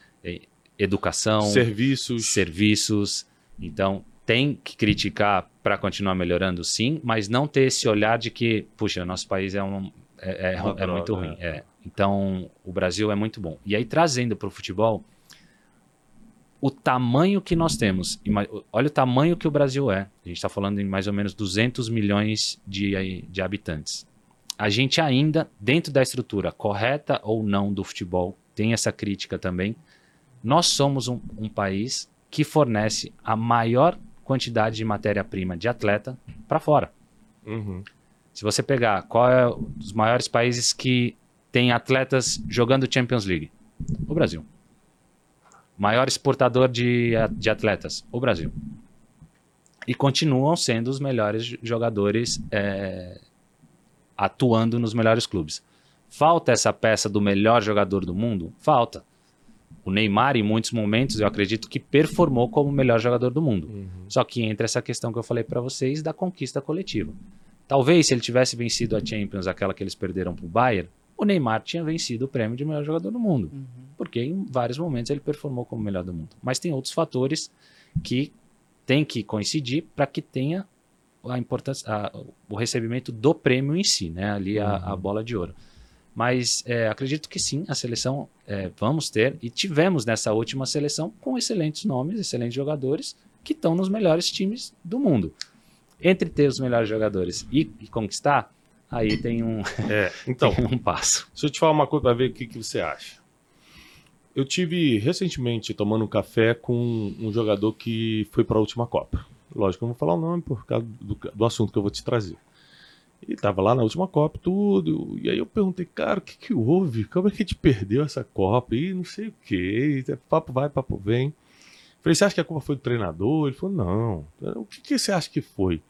educação,
serviços,
serviços. Então, tem que criticar para continuar melhorando, sim, mas não ter esse olhar de que, puxa, nosso país é um é, é, é muito ruim. É. Então, o Brasil é muito bom. E aí, trazendo para o futebol, o tamanho que nós temos, olha o tamanho que o Brasil é. A gente está falando em mais ou menos 200 milhões de, de habitantes. A gente ainda, dentro da estrutura correta ou não do futebol, tem essa crítica também. Nós somos um, um país que fornece a maior quantidade de matéria-prima de atleta para fora. Uhum. Se você pegar qual é os maiores países que tem atletas jogando Champions League? O Brasil. Maior exportador de, de atletas? O Brasil. E continuam sendo os melhores jogadores é, atuando nos melhores clubes. Falta essa peça do melhor jogador do mundo? Falta. O Neymar, em muitos momentos, eu acredito que performou como o melhor jogador do mundo. Uhum. Só que entra essa questão que eu falei para vocês da conquista coletiva. Talvez se ele tivesse vencido a Champions, aquela que eles perderam para o Bayern, o Neymar tinha vencido o prêmio de melhor jogador do mundo. Uhum. Porque em vários momentos ele performou como melhor do mundo. Mas tem outros fatores que tem que coincidir para que tenha a importância, a, o recebimento do prêmio em si, né? Ali uhum. a, a, uhum. bola de ouro. Mas é, acredito que sim, a seleção é, vamos ter e tivemos nessa última seleção com excelentes nomes, excelentes jogadores que estão nos melhores times do mundo. Entre ter os melhores jogadores e, e conquistar, aí tem um,
é, então,
tem um passo.
Deixa eu te falar uma coisa para ver o que, que você acha. Eu tive recentemente tomando um café com um jogador que foi para a última Copa. Lógico, eu não vou falar o nome por causa do, do assunto que eu vou te trazer. E tava lá na última Copa, tudo. E aí eu perguntei, cara, o que que houve? Como é que a gente perdeu essa Copa? E não sei o que. Papo vai, papo vem. Falei, você acha que a culpa foi do treinador? Ele falou, não. O que, que você acha que foi?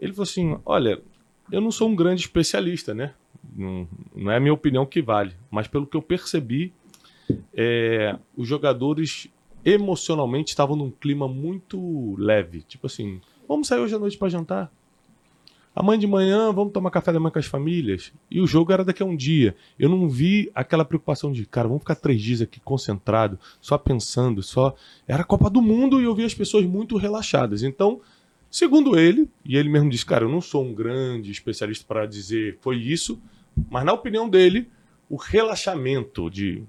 Ele falou assim, olha, eu não sou um grande especialista, né? Não, não é a minha opinião que vale, mas pelo que eu percebi, é, os jogadores emocionalmente estavam num clima muito leve. Tipo assim, vamos sair hoje à noite para jantar. Amanhã de manhã, vamos tomar café da manhã com as famílias. E o jogo era daqui a um dia. Eu não vi aquela preocupação de, cara, vamos ficar três dias aqui concentrado, só pensando, só. Era a Copa do Mundo e eu vi as pessoas muito relaxadas. Então, segundo ele, e ele mesmo disse, cara, eu não sou um grande especialista para dizer foi isso, mas na opinião dele, o relaxamento de.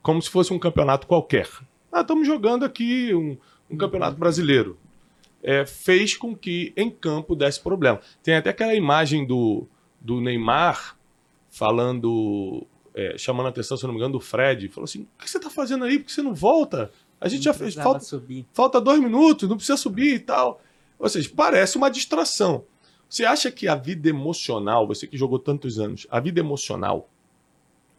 como se fosse um campeonato qualquer. Ah, estamos jogando aqui um, um campeonato brasileiro é, fez com que em campo desse problema. Tem até aquela imagem do, do Neymar falando, é, chamando a atenção, se não me engano, do Fred. Falou assim: o que você está fazendo aí? Por que você não volta? A gente não já fez. Falta, subir. falta dois minutos, não precisa subir e tal. Ou seja, parece uma distração. Você acha que a vida emocional, você que jogou tantos anos, a vida emocional,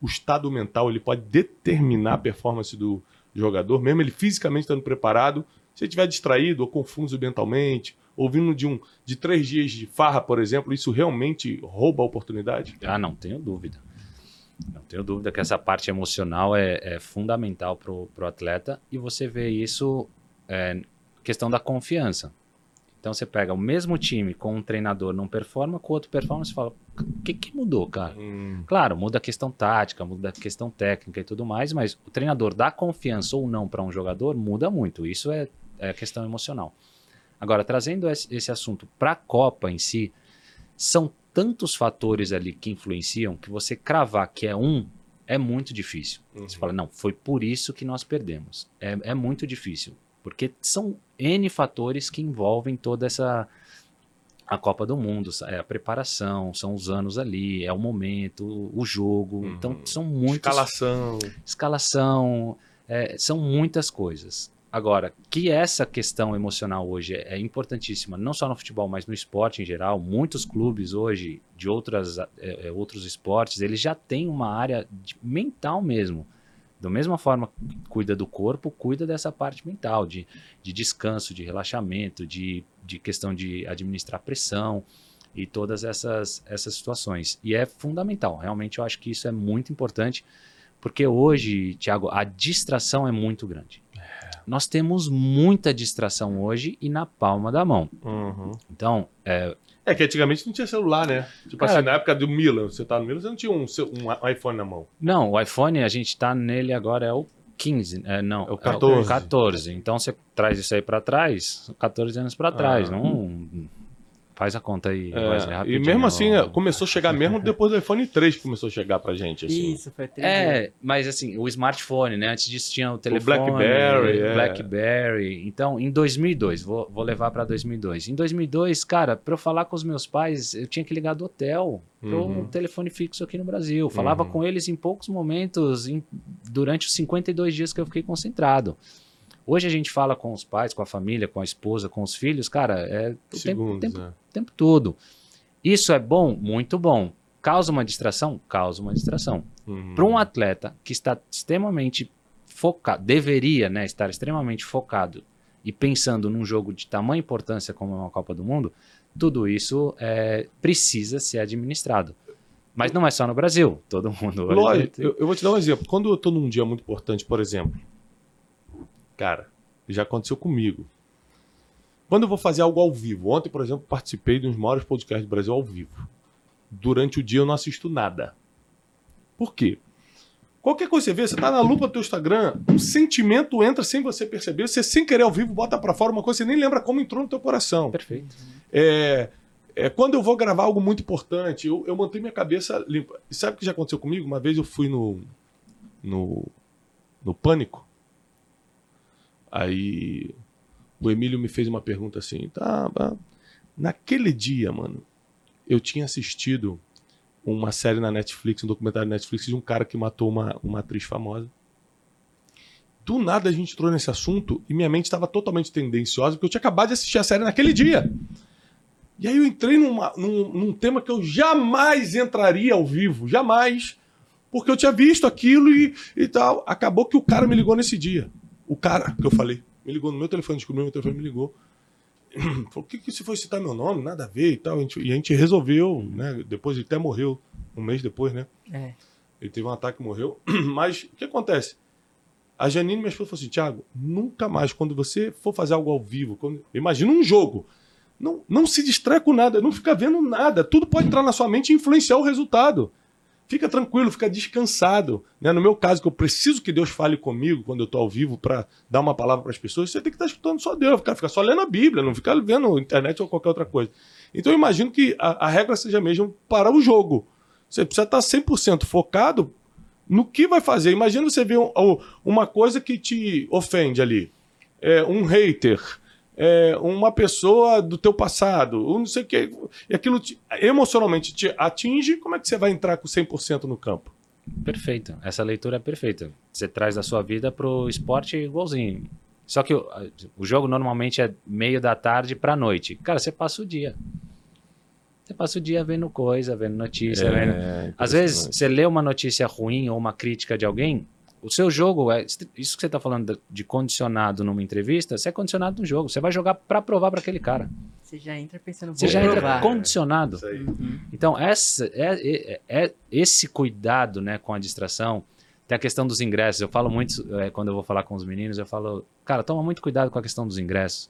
o estado mental, ele pode determinar a performance do jogador, mesmo ele fisicamente estando preparado, se ele estiver distraído ou confuso mentalmente, ouvindo de um de três dias de farra, por exemplo, isso realmente rouba a oportunidade?
Ah, não tenho dúvida. Não tenho dúvida que essa parte emocional é, é fundamental para o atleta e você vê isso é, questão da confiança. Então você pega o mesmo time com um treinador não performa, com outro performa, você fala, o que, que mudou, cara? Hum. Claro, muda a questão tática, muda a questão técnica e tudo mais, mas o treinador dá confiança ou não para um jogador muda muito. Isso é é questão emocional. Agora, trazendo esse assunto para a Copa em si, são tantos fatores ali que influenciam que você cravar que é um é muito difícil. Uhum. Você fala, não, foi por isso que nós perdemos. É, é muito difícil, porque são N fatores que envolvem toda essa a Copa do Mundo, é a preparação, são os anos ali, é o momento, o jogo. Uhum. Então são muitas.
Escalação.
Escalação. É, são muitas coisas. Agora, que essa questão emocional hoje é importantíssima, não só no futebol, mas no esporte em geral. Muitos clubes hoje, de outras, é, outros esportes, eles já têm uma área mental mesmo. Da mesma forma que cuida do corpo, cuida dessa parte mental, de, de descanso, de relaxamento, de, de questão de administrar pressão e todas essas, essas situações. E é fundamental, realmente eu acho que isso é muito importante, porque hoje, Tiago, a distração é muito grande. Nós temos muita distração hoje e na palma da mão.
Uhum.
Então, é,
é que antigamente não tinha celular, né? Tipo Cara, assim, na época do Milan, você tá no Milan, você não tinha um, um iPhone na mão.
Não, o iPhone, a gente tá nele agora, é o 15, é, não,
é o 14. É o
14. Então você traz isso aí para trás, 14 anos para trás, ah. não Faz a conta aí,
é, E mesmo assim, começou a chegar mesmo depois do iPhone 3 que começou a chegar pra gente. Assim.
Isso, foi
3 É, mas assim, o smartphone, né? Antes disso tinha o telefone. O BlackBerry. É. BlackBerry. Então, em 2002, vou, vou levar pra 2002. Em 2002, cara, pra eu falar com os meus pais, eu tinha que ligar do hotel pro uhum. telefone fixo aqui no Brasil. Falava uhum. com eles em poucos momentos, em, durante os 52 dias que eu fiquei concentrado. Hoje a gente fala com os pais, com a família, com a esposa, com os filhos, cara, é o Segundos, tempo, tempo, é. tempo todo. Isso é bom? Muito bom. Causa uma distração? Causa uma distração. Uhum. Para um atleta que está extremamente focado, deveria né, estar extremamente focado e pensando num jogo de tamanha importância como é uma Copa do Mundo, tudo isso é, precisa ser administrado. Mas não é só no Brasil, todo mundo.
Lógico, eu, eu vou te dar um exemplo. Quando eu estou num dia muito importante, por exemplo, Cara, já aconteceu comigo. Quando eu vou fazer algo ao vivo, ontem, por exemplo, participei de dos maiores podcasts do Brasil ao vivo. Durante o dia eu não assisto nada. Por quê? Qualquer coisa que você vê, você tá na lupa do teu Instagram, um sentimento entra sem você perceber, você sem querer ao vivo bota para fora uma coisa, você nem lembra como entrou no teu coração.
Perfeito.
É, é, quando eu vou gravar algo muito importante, eu, eu mantenho minha cabeça limpa. E sabe o que já aconteceu comigo? Uma vez eu fui no, no, no Pânico, Aí o Emílio me fez uma pergunta assim, tá, naquele dia, mano, eu tinha assistido uma série na Netflix, um documentário na Netflix de um cara que matou uma, uma atriz famosa. Do nada a gente entrou nesse assunto e minha mente estava totalmente tendenciosa, porque eu tinha acabado de assistir a série naquele dia. E aí eu entrei numa, num, num tema que eu jamais entraria ao vivo, jamais, porque eu tinha visto aquilo e, e tal. Acabou que o cara me ligou nesse dia. O cara que eu falei me ligou no meu telefone, descobriu meu telefone, me ligou. Falou, que, que se foi citar meu nome? Nada a ver e tal. A gente, e a gente resolveu, né? Depois ele até morreu, um mês depois, né?
É.
Ele teve um ataque e morreu. Mas o que acontece? A Janine, minha esposa, falou assim: Thiago, nunca mais, quando você for fazer algo ao vivo, quando... imagina um jogo. Não, não se distrai com nada, não fica vendo nada. Tudo pode entrar na sua mente e influenciar o resultado. Fica tranquilo, fica descansado. Né? No meu caso, que eu preciso que Deus fale comigo quando eu estou ao vivo para dar uma palavra para as pessoas, você tem que estar tá escutando só Deus, ficar, só lendo a Bíblia, não ficar vendo internet ou qualquer outra coisa. Então eu imagino que a, a regra seja mesmo para o jogo. Você precisa estar 100% focado no que vai fazer. Imagina você ver um, uma coisa que te ofende ali. É, um hater, é, uma pessoa do teu passado, um não sei o que, e aquilo te, emocionalmente te atinge, como é que você vai entrar com 100% no campo?
Perfeito. Essa leitura é perfeita. Você traz a sua vida pro esporte igualzinho. Só que o, o jogo normalmente é meio da tarde para noite. Cara, você passa o dia. Você passa o dia vendo coisa, vendo notícia, é, vendo. Às vezes você lê uma notícia ruim ou uma crítica de alguém, o seu jogo é isso que você está falando de condicionado numa entrevista, você é condicionado no jogo. Você vai jogar para provar para aquele cara.
Você já entra pensando.
Você já entra condicionado. Uhum. Então essa é, é, é, esse cuidado, né, com a distração. Tem a questão dos ingressos. Eu falo muito é, quando eu vou falar com os meninos, eu falo, cara, toma muito cuidado com a questão dos ingressos.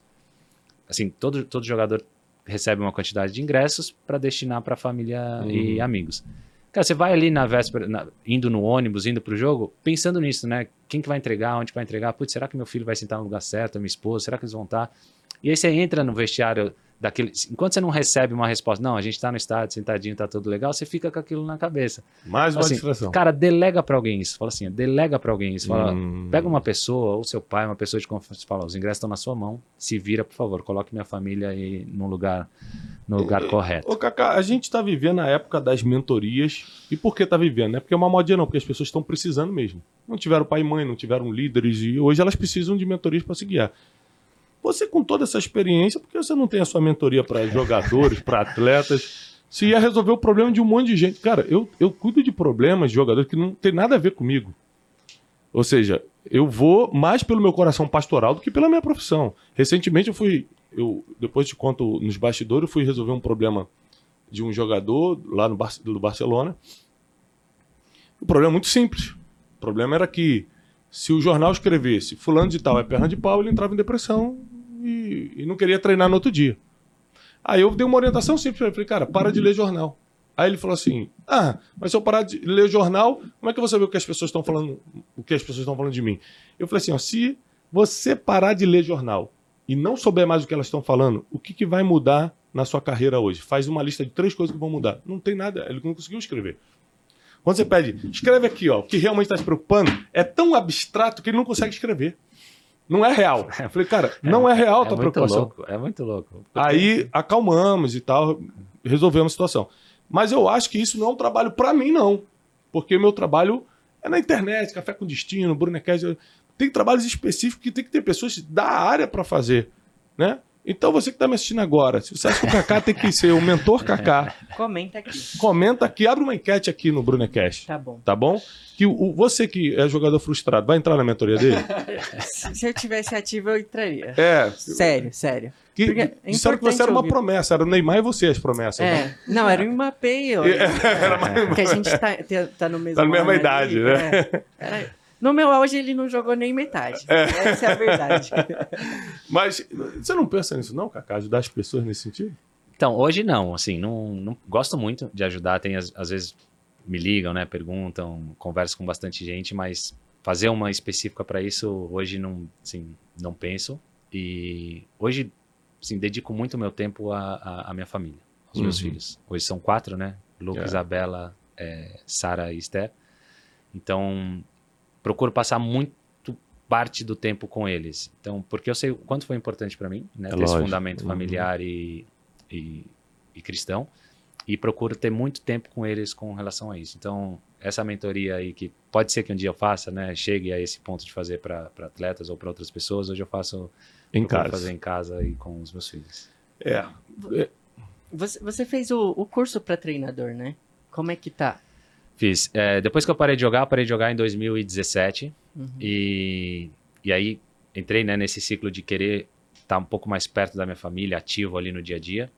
Assim, todo todo jogador recebe uma quantidade de ingressos para destinar para família uhum. e amigos. Cara, você vai ali na véspera, na, indo no ônibus, indo pro jogo, pensando nisso, né? Quem que vai entregar, onde vai entregar? Putz, será que meu filho vai sentar no lugar certo, minha esposa? Será que eles vão estar? E aí você entra no vestiário daquele. Enquanto você não recebe uma resposta, não, a gente está no estádio, sentadinho, tá tudo legal, você fica com aquilo na cabeça.
Mais uma assim, distração.
Cara, delega para alguém isso. Fala assim, delega para alguém isso. Fala, hum. Pega uma pessoa, ou seu pai, uma pessoa de confiança, fala, os ingressos estão na sua mão, se vira, por favor, coloque minha família aí no lugar, no lugar correto.
Ô, Cacá, a gente está vivendo a época das mentorias. E por que está vivendo? Não é porque é uma modinha, não, porque as pessoas estão precisando mesmo. Não tiveram pai e mãe, não tiveram líderes, e hoje elas precisam de mentorias para se guiar. Você, com toda essa experiência, por que você não tem a sua mentoria para jogadores, para atletas? Se ia resolver o problema de um monte de gente. Cara, eu, eu cuido de problemas de jogadores que não tem nada a ver comigo. Ou seja, eu vou mais pelo meu coração pastoral do que pela minha profissão. Recentemente eu fui, eu depois te conto nos bastidores, eu fui resolver um problema de um jogador lá no Bar do Barcelona. O problema é muito simples. O problema era que se o jornal escrevesse fulano de tal é perna de pau, ele entrava em depressão e, e não queria treinar no outro dia. Aí eu dei uma orientação simples para ele. Falei, cara, para de ler jornal. Aí ele falou assim: Ah, mas se eu parar de ler jornal, como é que vou saber o que as pessoas estão falando, o que as pessoas estão falando de mim? Eu falei assim: ó, se você parar de ler jornal e não souber mais o que elas estão falando, o que, que vai mudar na sua carreira hoje? Faz uma lista de três coisas que vão mudar. Não tem nada, ele não conseguiu escrever. Quando você pede, escreve aqui, ó, o que realmente está se preocupando, é tão abstrato que ele não consegue escrever. Não é real. Eu falei, cara, não é, é real a tua é preocupação.
Louco, é muito louco.
Aí acalmamos e tal, resolvemos a situação. Mas eu acho que isso não é um trabalho para mim, não. Porque o meu trabalho é na internet, Café com Destino, Brunecast. Tem trabalhos específicos que tem que ter pessoas da área para fazer. Né? Então, você que está me assistindo agora, se você acha que o Kaká tem que ser o mentor Kaká,
comenta aqui.
Comenta aqui, abre uma enquete aqui no Brunecast.
Tá bom.
Tá bom? Que o, você que é jogador frustrado, vai entrar na mentoria dele?
se eu tivesse ativo, eu entraria.
É.
Sério, sério.
Que, é disseram que você era uma ouvir. promessa, era o Neymar e você as promessas.
É. Né? Não, era o Mbappé. Eu, é, era mais... Porque a gente tá, tá no mesmo
Tá na mesma idade, ali, né? É.
Era... No meu auge, ele não jogou nem metade. É. Essa é a verdade.
Mas você não pensa nisso, não, Cacá? Ajudar as pessoas nesse sentido?
Então, hoje não. Assim, não, não gosto muito de ajudar. Tem, às, às vezes, me ligam, né? Perguntam, converso com bastante gente, mas fazer uma específica para isso, hoje não, assim, não penso. E hoje, assim, dedico muito meu tempo à, minha família, aos uhum. meus filhos. Hoje são quatro, né? Luca, é. Isabela, é, Sara e Esther. Então, procuro passar muito parte do tempo com eles. Então, porque eu sei o quanto foi importante para mim, né? É ter lógico. esse fundamento uhum. familiar uhum. e, e, e, cristão. E procuro ter muito tempo com eles com relação a isso. Então, essa mentoria aí, que pode ser que um dia eu faça, né? Chegue a esse ponto de fazer para atletas ou para outras pessoas, hoje eu faço
em casa.
fazer em casa e com os meus filhos.
É.
Você, você fez o, o curso para treinador, né? Como é que tá?
Fiz. É, depois que eu parei de jogar, parei de jogar em 2017. Uhum. E, e aí entrei né, nesse ciclo de querer estar tá um pouco mais perto da minha família, ativo ali no dia a dia.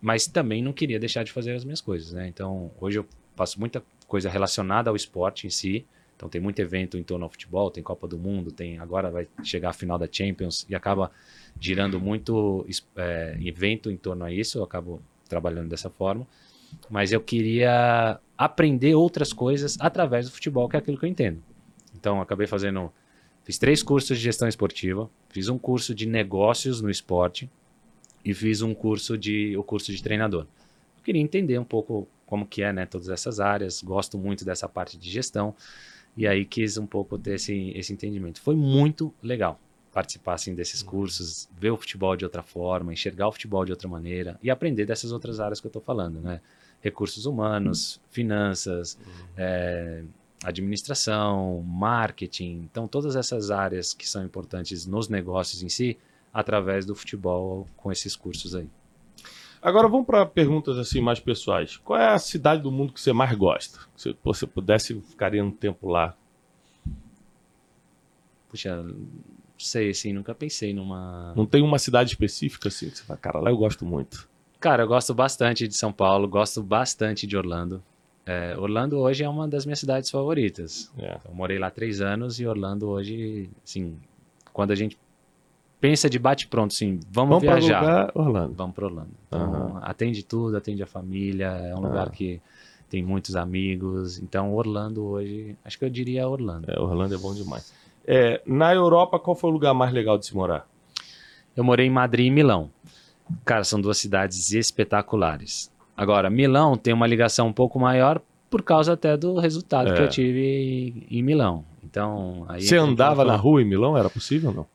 Mas também não queria deixar de fazer as minhas coisas, né? Então, hoje eu faço muita coisa relacionada ao esporte em si. Então tem muito evento em torno ao futebol, tem Copa do Mundo, tem agora vai chegar a final da Champions e acaba girando muito é, evento em torno a isso. Eu acabo trabalhando dessa forma, mas eu queria aprender outras coisas através do futebol, que é aquilo que eu entendo. Então acabei fazendo, fiz três cursos de gestão esportiva, fiz um curso de negócios no esporte e fiz um curso de o curso de treinador. Eu queria entender um pouco como que é, né, todas essas áreas. Gosto muito dessa parte de gestão e aí quis um pouco ter esse, esse entendimento. Foi muito legal participar assim desses uhum. cursos, ver o futebol de outra forma, enxergar o futebol de outra maneira e aprender dessas outras áreas que eu estou falando, né? Recursos humanos, finanças, uhum. é, administração, marketing, então todas essas áreas que são importantes nos negócios em si, através do futebol com esses cursos aí.
Agora vamos para perguntas assim mais pessoais. Qual é a cidade do mundo que você mais gosta? Se você pudesse, ficaria um tempo lá.
Puxa, sei, assim, nunca pensei numa.
Não tem uma cidade específica assim que você fala, cara, lá eu gosto muito.
Cara, eu gosto bastante de São Paulo, gosto bastante de Orlando. É, Orlando hoje é uma das minhas cidades favoritas. É. Eu morei lá três anos e Orlando hoje, assim, quando a gente pensa de bate pronto, assim, vamos, vamos viajar. Lugar,
Orlando.
Vamos para Orlando. Então, uhum. atende tudo, atende a família, é um uhum. lugar que tem muitos amigos. Então, Orlando hoje, acho que eu diria Orlando.
É, Orlando é bom demais. É, na Europa, qual foi o lugar mais legal de se morar?
Eu morei em Madrid e Milão. Cara, são duas cidades espetaculares. Agora, Milão tem uma ligação um pouco maior por causa até do resultado é. que eu tive em Milão. Então, aí
Você andava na rua em Milão? Era possível ou não?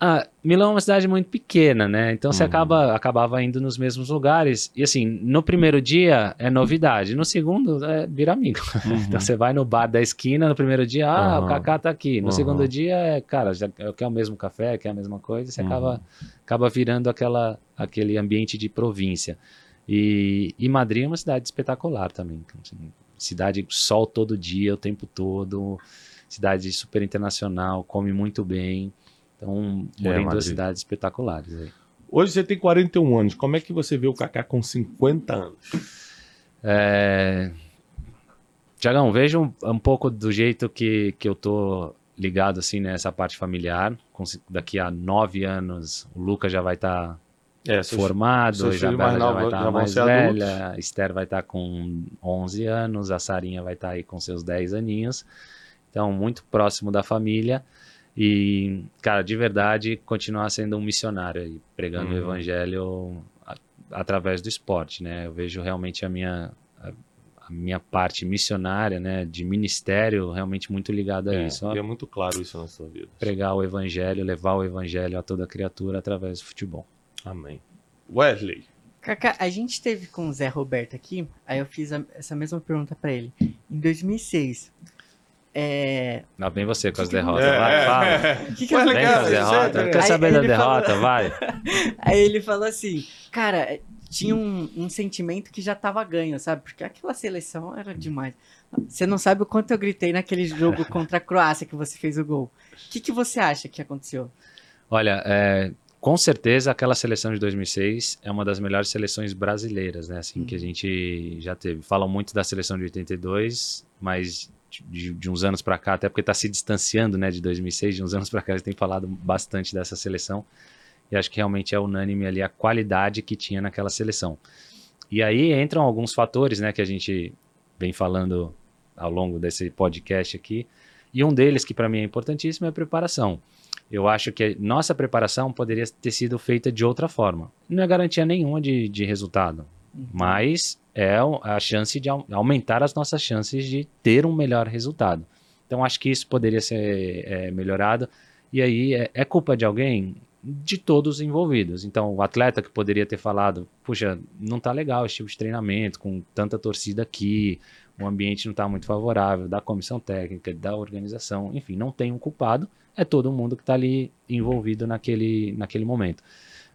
Ah, Milão é uma cidade muito pequena, né? Então você uhum. acaba acabava indo nos mesmos lugares. E assim, no primeiro dia é novidade, no segundo é vira amigo. Uhum. então você vai no bar da esquina no primeiro dia, ah, uhum. o Kaká tá aqui. No segundo dia é, cara, já quer o mesmo café, quer a mesma coisa, você acaba uhum. acaba virando aquela aquele ambiente de província. E, e Madrid é uma cidade espetacular também. Assim, cidade sol todo dia, o tempo todo, cidade super internacional, come muito bem. Então, é, morei é, em duas cidades espetaculares. Aí.
Hoje você tem 41 anos. Como é que você vê o Kaká com 50 anos?
É... Tiagão, veja um, um, pouco do jeito que, que eu tô ligado assim nessa parte familiar. Daqui a nove anos, o Lucas já vai estar tá é, formado, a Isabela já vai estar tá mais velha, adultos. a Esther vai estar tá com 11 anos, a Sarinha vai estar tá aí com seus 10 aninhos. Então, muito próximo da família. E, cara, de verdade, continuar sendo um missionário aí, pregando uhum. o evangelho a, através do esporte, né? Eu vejo realmente a minha, a, a, minha parte missionária, né, de ministério, realmente muito ligada
é,
a isso.
E é muito claro isso na sua vida.
Pregar o evangelho, levar o evangelho a toda criatura através do futebol.
Amém. Wesley.
Kaká, a gente teve com o Zé Roberto aqui, aí eu fiz a, essa mesma pergunta para ele. Em 2006, é...
Não, bem você com as derrotas, é, vai, fala. É, que que Vem com as derrotas, quer saber da derrota, falou... vai.
Aí ele falou assim, cara, tinha um, um, sentimento que já tava ganho, sabe? Porque aquela seleção era demais. Você não sabe o quanto eu gritei naquele jogo contra a Croácia que você fez o gol. O que, que você acha que aconteceu?
Olha, é, com certeza aquela seleção de 2006 é uma das melhores seleções brasileiras, né? Assim, hum. que a uhum. gente já teve. Falam muito da seleção de 82, mas de, de uns anos para cá, até porque está se distanciando né, de 2006, de uns anos para cá, eles têm falado bastante dessa seleção. E acho que realmente é unânime ali a qualidade que tinha naquela seleção. E aí entram alguns fatores né, que a gente vem falando ao longo desse podcast aqui. E um deles, que para mim é importantíssimo, é a preparação. Eu acho que nossa preparação poderia ter sido feita de outra forma. Não é garantia nenhuma de, de resultado. Mas é a chance de aumentar as nossas chances de ter um melhor resultado. Então acho que isso poderia ser é, melhorado. E aí é, é, culpa de alguém? De todos os envolvidos. Então o atleta que poderia ter falado, puxa, não tá legal esse tipo de treinamento com tanta torcida aqui, o ambiente não está muito favorável, da comissão técnica, da organização, enfim, não tem um culpado, é todo mundo que está ali envolvido naquele, naquele momento.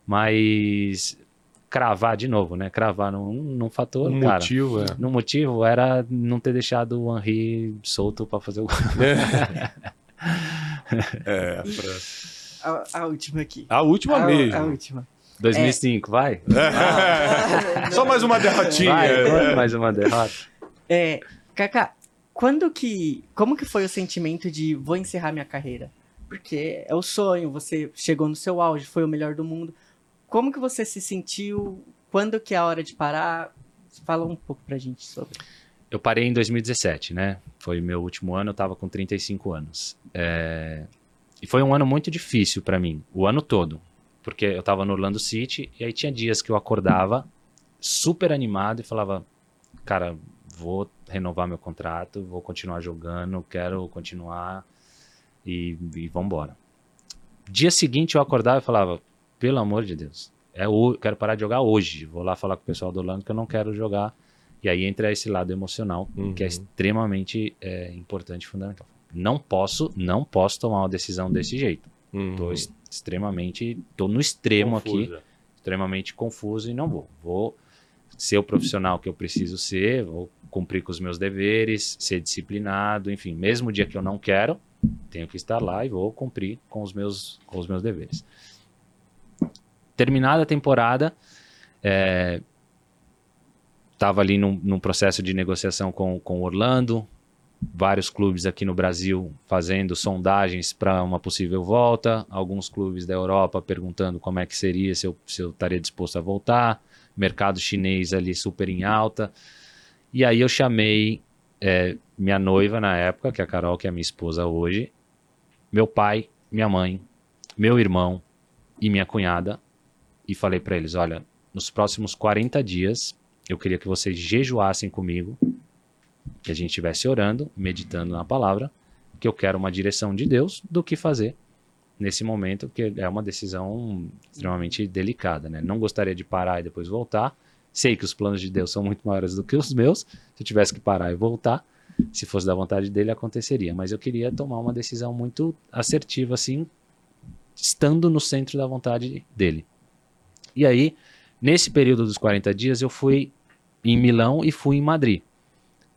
Mas cravar de novo, né? Cravar num, num fator, um cara. motivo, é. No motivo era não ter deixado o Henry solto para fazer o gol.
É,
pra... a, a, última aqui.
A última a, mesmo.
A última.
2005, é. vai.
Ah. Só mais uma derrotinha.
Vai, mais uma derrota.
É, Kaká, quando que. Como que foi o sentimento de vou encerrar minha carreira? Porque é o sonho, você chegou no seu auge, foi o melhor do mundo. Como que você se sentiu? Quando que é a hora de parar? Fala um pouco pra gente sobre.
Eu parei em 2017, né? Foi meu último ano, eu tava com 35 anos. É... E foi um ano muito difícil para mim, o ano todo. Porque eu tava no Orlando City e aí tinha dias que eu acordava super animado e falava, cara, vou renovar meu contrato, vou continuar jogando, quero continuar e, e vambora. Dia seguinte eu acordava e falava, pelo amor de Deus, é o, quero parar de jogar hoje. Vou lá falar com o pessoal do Orlando que eu não quero jogar. E aí entra esse lado emocional, uhum. que é uhum. extremamente é, importante e fundamental. Não posso, não posso tomar uma decisão desse jeito. Uhum. Tô extremamente, tô no extremo Confusa. aqui, extremamente confuso e não vou. Vou ser o profissional que eu preciso ser, vou cumprir com os meus deveres, ser disciplinado, enfim, mesmo dia que eu não quero, tenho que estar lá e vou cumprir com os meus, com os meus deveres. Terminada a temporada, estava é, ali num, num, processo de negociação com, com Orlando, vários clubes aqui no Brasil fazendo sondagens para uma possível volta, alguns clubes da Europa perguntando como é que seria se eu, se eu estaria disposto a voltar, mercado chinês ali super em alta. E aí eu chamei é, minha noiva na época, que é a Carol, que é minha esposa hoje, meu pai, minha mãe, meu irmão e minha cunhada, e falei para eles: olha, nos próximos 40 dias eu queria que vocês jejuassem comigo que a gente estivesse orando, meditando na palavra, que eu quero uma direção de Deus do que fazer nesse momento, que é uma decisão extremamente delicada, né? Não gostaria de parar e depois voltar. Sei que os planos de Deus são muito maiores do que os meus. Se eu tivesse que parar e voltar, se fosse da vontade dele, aconteceria. Mas eu queria tomar uma decisão muito assertiva, assim, estando no centro da vontade dele. E aí, nesse período dos 40 dias, eu fui em Milão e fui em Madrid.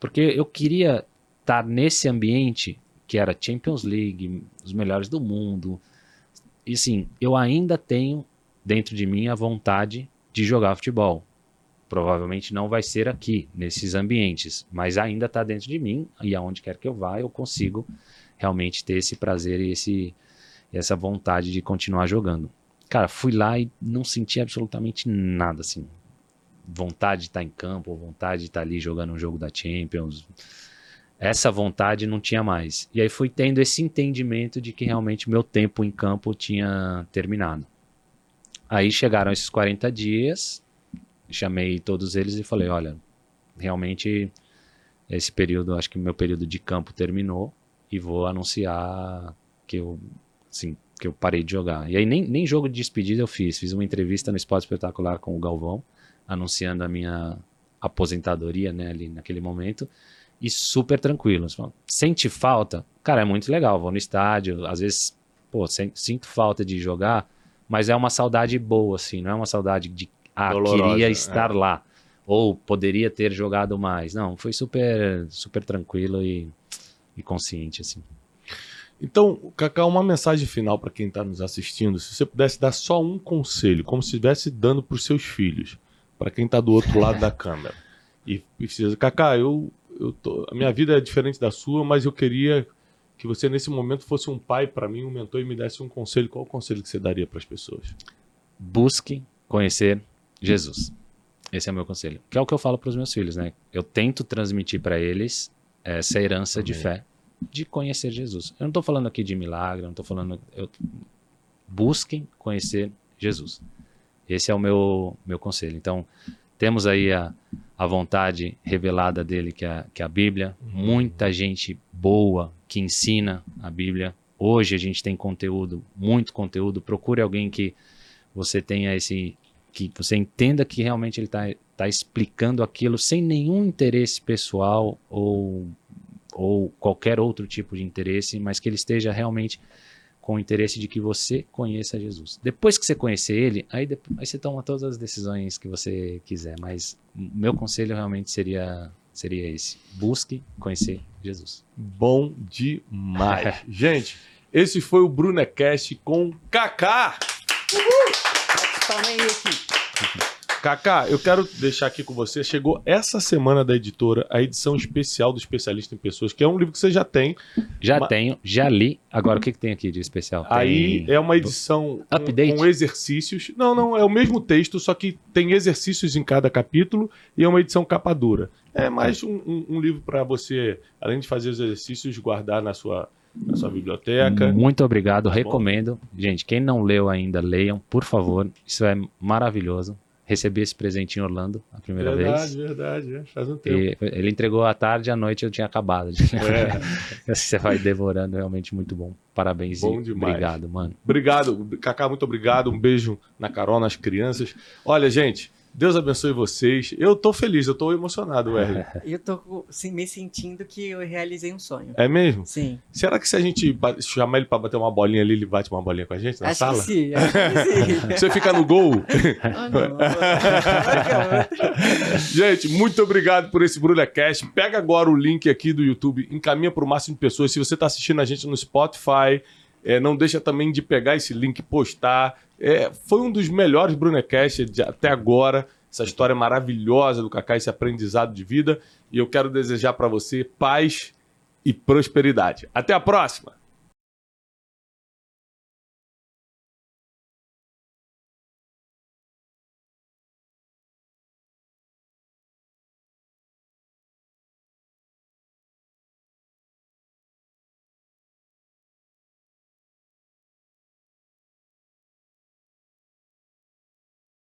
Porque eu queria estar nesse ambiente que era Champions League, os melhores do mundo. E assim, eu ainda tenho dentro de mim a vontade de jogar futebol. Provavelmente não vai ser aqui, nesses ambientes, mas ainda está dentro de mim e aonde quer que eu vá, eu consigo realmente ter esse prazer e esse, essa vontade de continuar jogando. Cara, fui lá e não senti absolutamente nada, assim vontade de estar em campo, vontade de estar ali jogando um jogo da Champions. Essa vontade não tinha mais. E aí fui tendo esse entendimento de que realmente meu tempo em campo tinha terminado. Aí chegaram esses 40 dias, chamei todos eles e falei: olha, realmente esse período, acho que meu período de campo terminou e vou anunciar que eu, assim, que eu parei de jogar. E aí nem, nem jogo de despedida eu fiz. Fiz uma entrevista no Esporte Espetacular com o Galvão anunciando a minha aposentadoria, né, ali naquele momento, e super tranquilo. Sente falta? Cara, é muito legal, vou no estádio, às vezes, pô, sinto falta de jogar, mas é uma saudade boa, assim, não é uma saudade de, ah, Dolorosa, queria estar é. lá, ou poderia ter jogado mais. Não, foi super, super tranquilo e, e consciente, assim.
Então, Cacá, uma mensagem final para quem está nos assistindo. Se você pudesse dar só um conselho, como se estivesse dando para os seus filhos, para quem está do outro lado da câmera. E precisa, Kaká, eu, eu tô, a minha vida é diferente da sua, mas eu queria que você nesse momento fosse um pai para mim, um mentor e me desse um conselho. Qual o conselho que você daria para as pessoas?
Busque conhecer Jesus. Esse é o meu conselho. Que é o que eu falo para os meus filhos, né? Eu tento transmitir para eles essa herança Amém. de fé de conhecer Jesus. Eu não estou falando aqui de milagre, eu não estou falando. Eu... Busquem conhecer Jesus. Esse é o meu, meu conselho. Então, temos aí a, a vontade revelada dele, que é, que é a Bíblia. Muita gente boa que ensina a Bíblia. Hoje a gente tem conteúdo, muito conteúdo. Procure alguém que você tenha esse. que você entenda que realmente ele está tá explicando aquilo sem nenhum interesse pessoal ou, ou qualquer outro tipo de interesse, mas que ele esteja realmente com o interesse de que você conheça Jesus. Depois que você conhecer ele, aí, aí você toma todas as decisões que você quiser. Mas meu conselho realmente seria seria esse: busque conhecer Jesus.
Bom demais, gente. Esse foi o Brunecast com Kaká. Uhul! Kaká, eu quero deixar aqui com você. Chegou essa semana da editora a edição especial do Especialista em Pessoas, que é um livro que você já tem.
Já
Ma-
tenho, já li. Agora, o que, que tem aqui de especial?
Aí
Tem-
é uma edição com-
Update?
com exercícios. Não, não, é o mesmo texto, só que tem exercícios em cada capítulo e é uma edição capa dura. É mais um, um- um livro para você, além de fazer os exercícios, guardar na sua, na sua biblioteca.
Muito obrigado,
Tá
recomendo. Gente, quem não leu ainda, leiam, por favor. Isso é maravilhoso. Recebi esse presente em Orlando a primeira
verdade,
vez.
verdade, é, faz um tempo.
E ele entregou à tarde, à noite eu tinha acabado. de-
É.
Você vai devorando, realmente muito bom. Parabéns
Bom demais.
obrigado, mano.
Obrigado, Cacá, muito obrigado. Um beijo na Carol, nas crianças. Olha, gente, Deus abençoe vocês. Eu tô feliz, eu tô emocionado.
E eu tô me sentindo que eu realizei um sonho.
É mesmo?
Sim.
Será que se a gente chamar ele pra bater uma bolinha ali, ele bate uma bolinha com a gente na
acho
sala?
que sim, acho que sim.
Você fica no gol?
Ah, não.
Gente, muito obrigado por esse BrulhaCast. Pega agora o link aqui do YouTube, encaminha para o máximo de pessoas. Se você está assistindo a gente no Spotify, é, não deixa também de pegar esse link e postar. É, foi um dos melhores BrulhaCast de até agora. Essa história maravilhosa do Kaká, esse aprendizado de vida. E eu quero desejar para você paz e prosperidade. Até a próxima!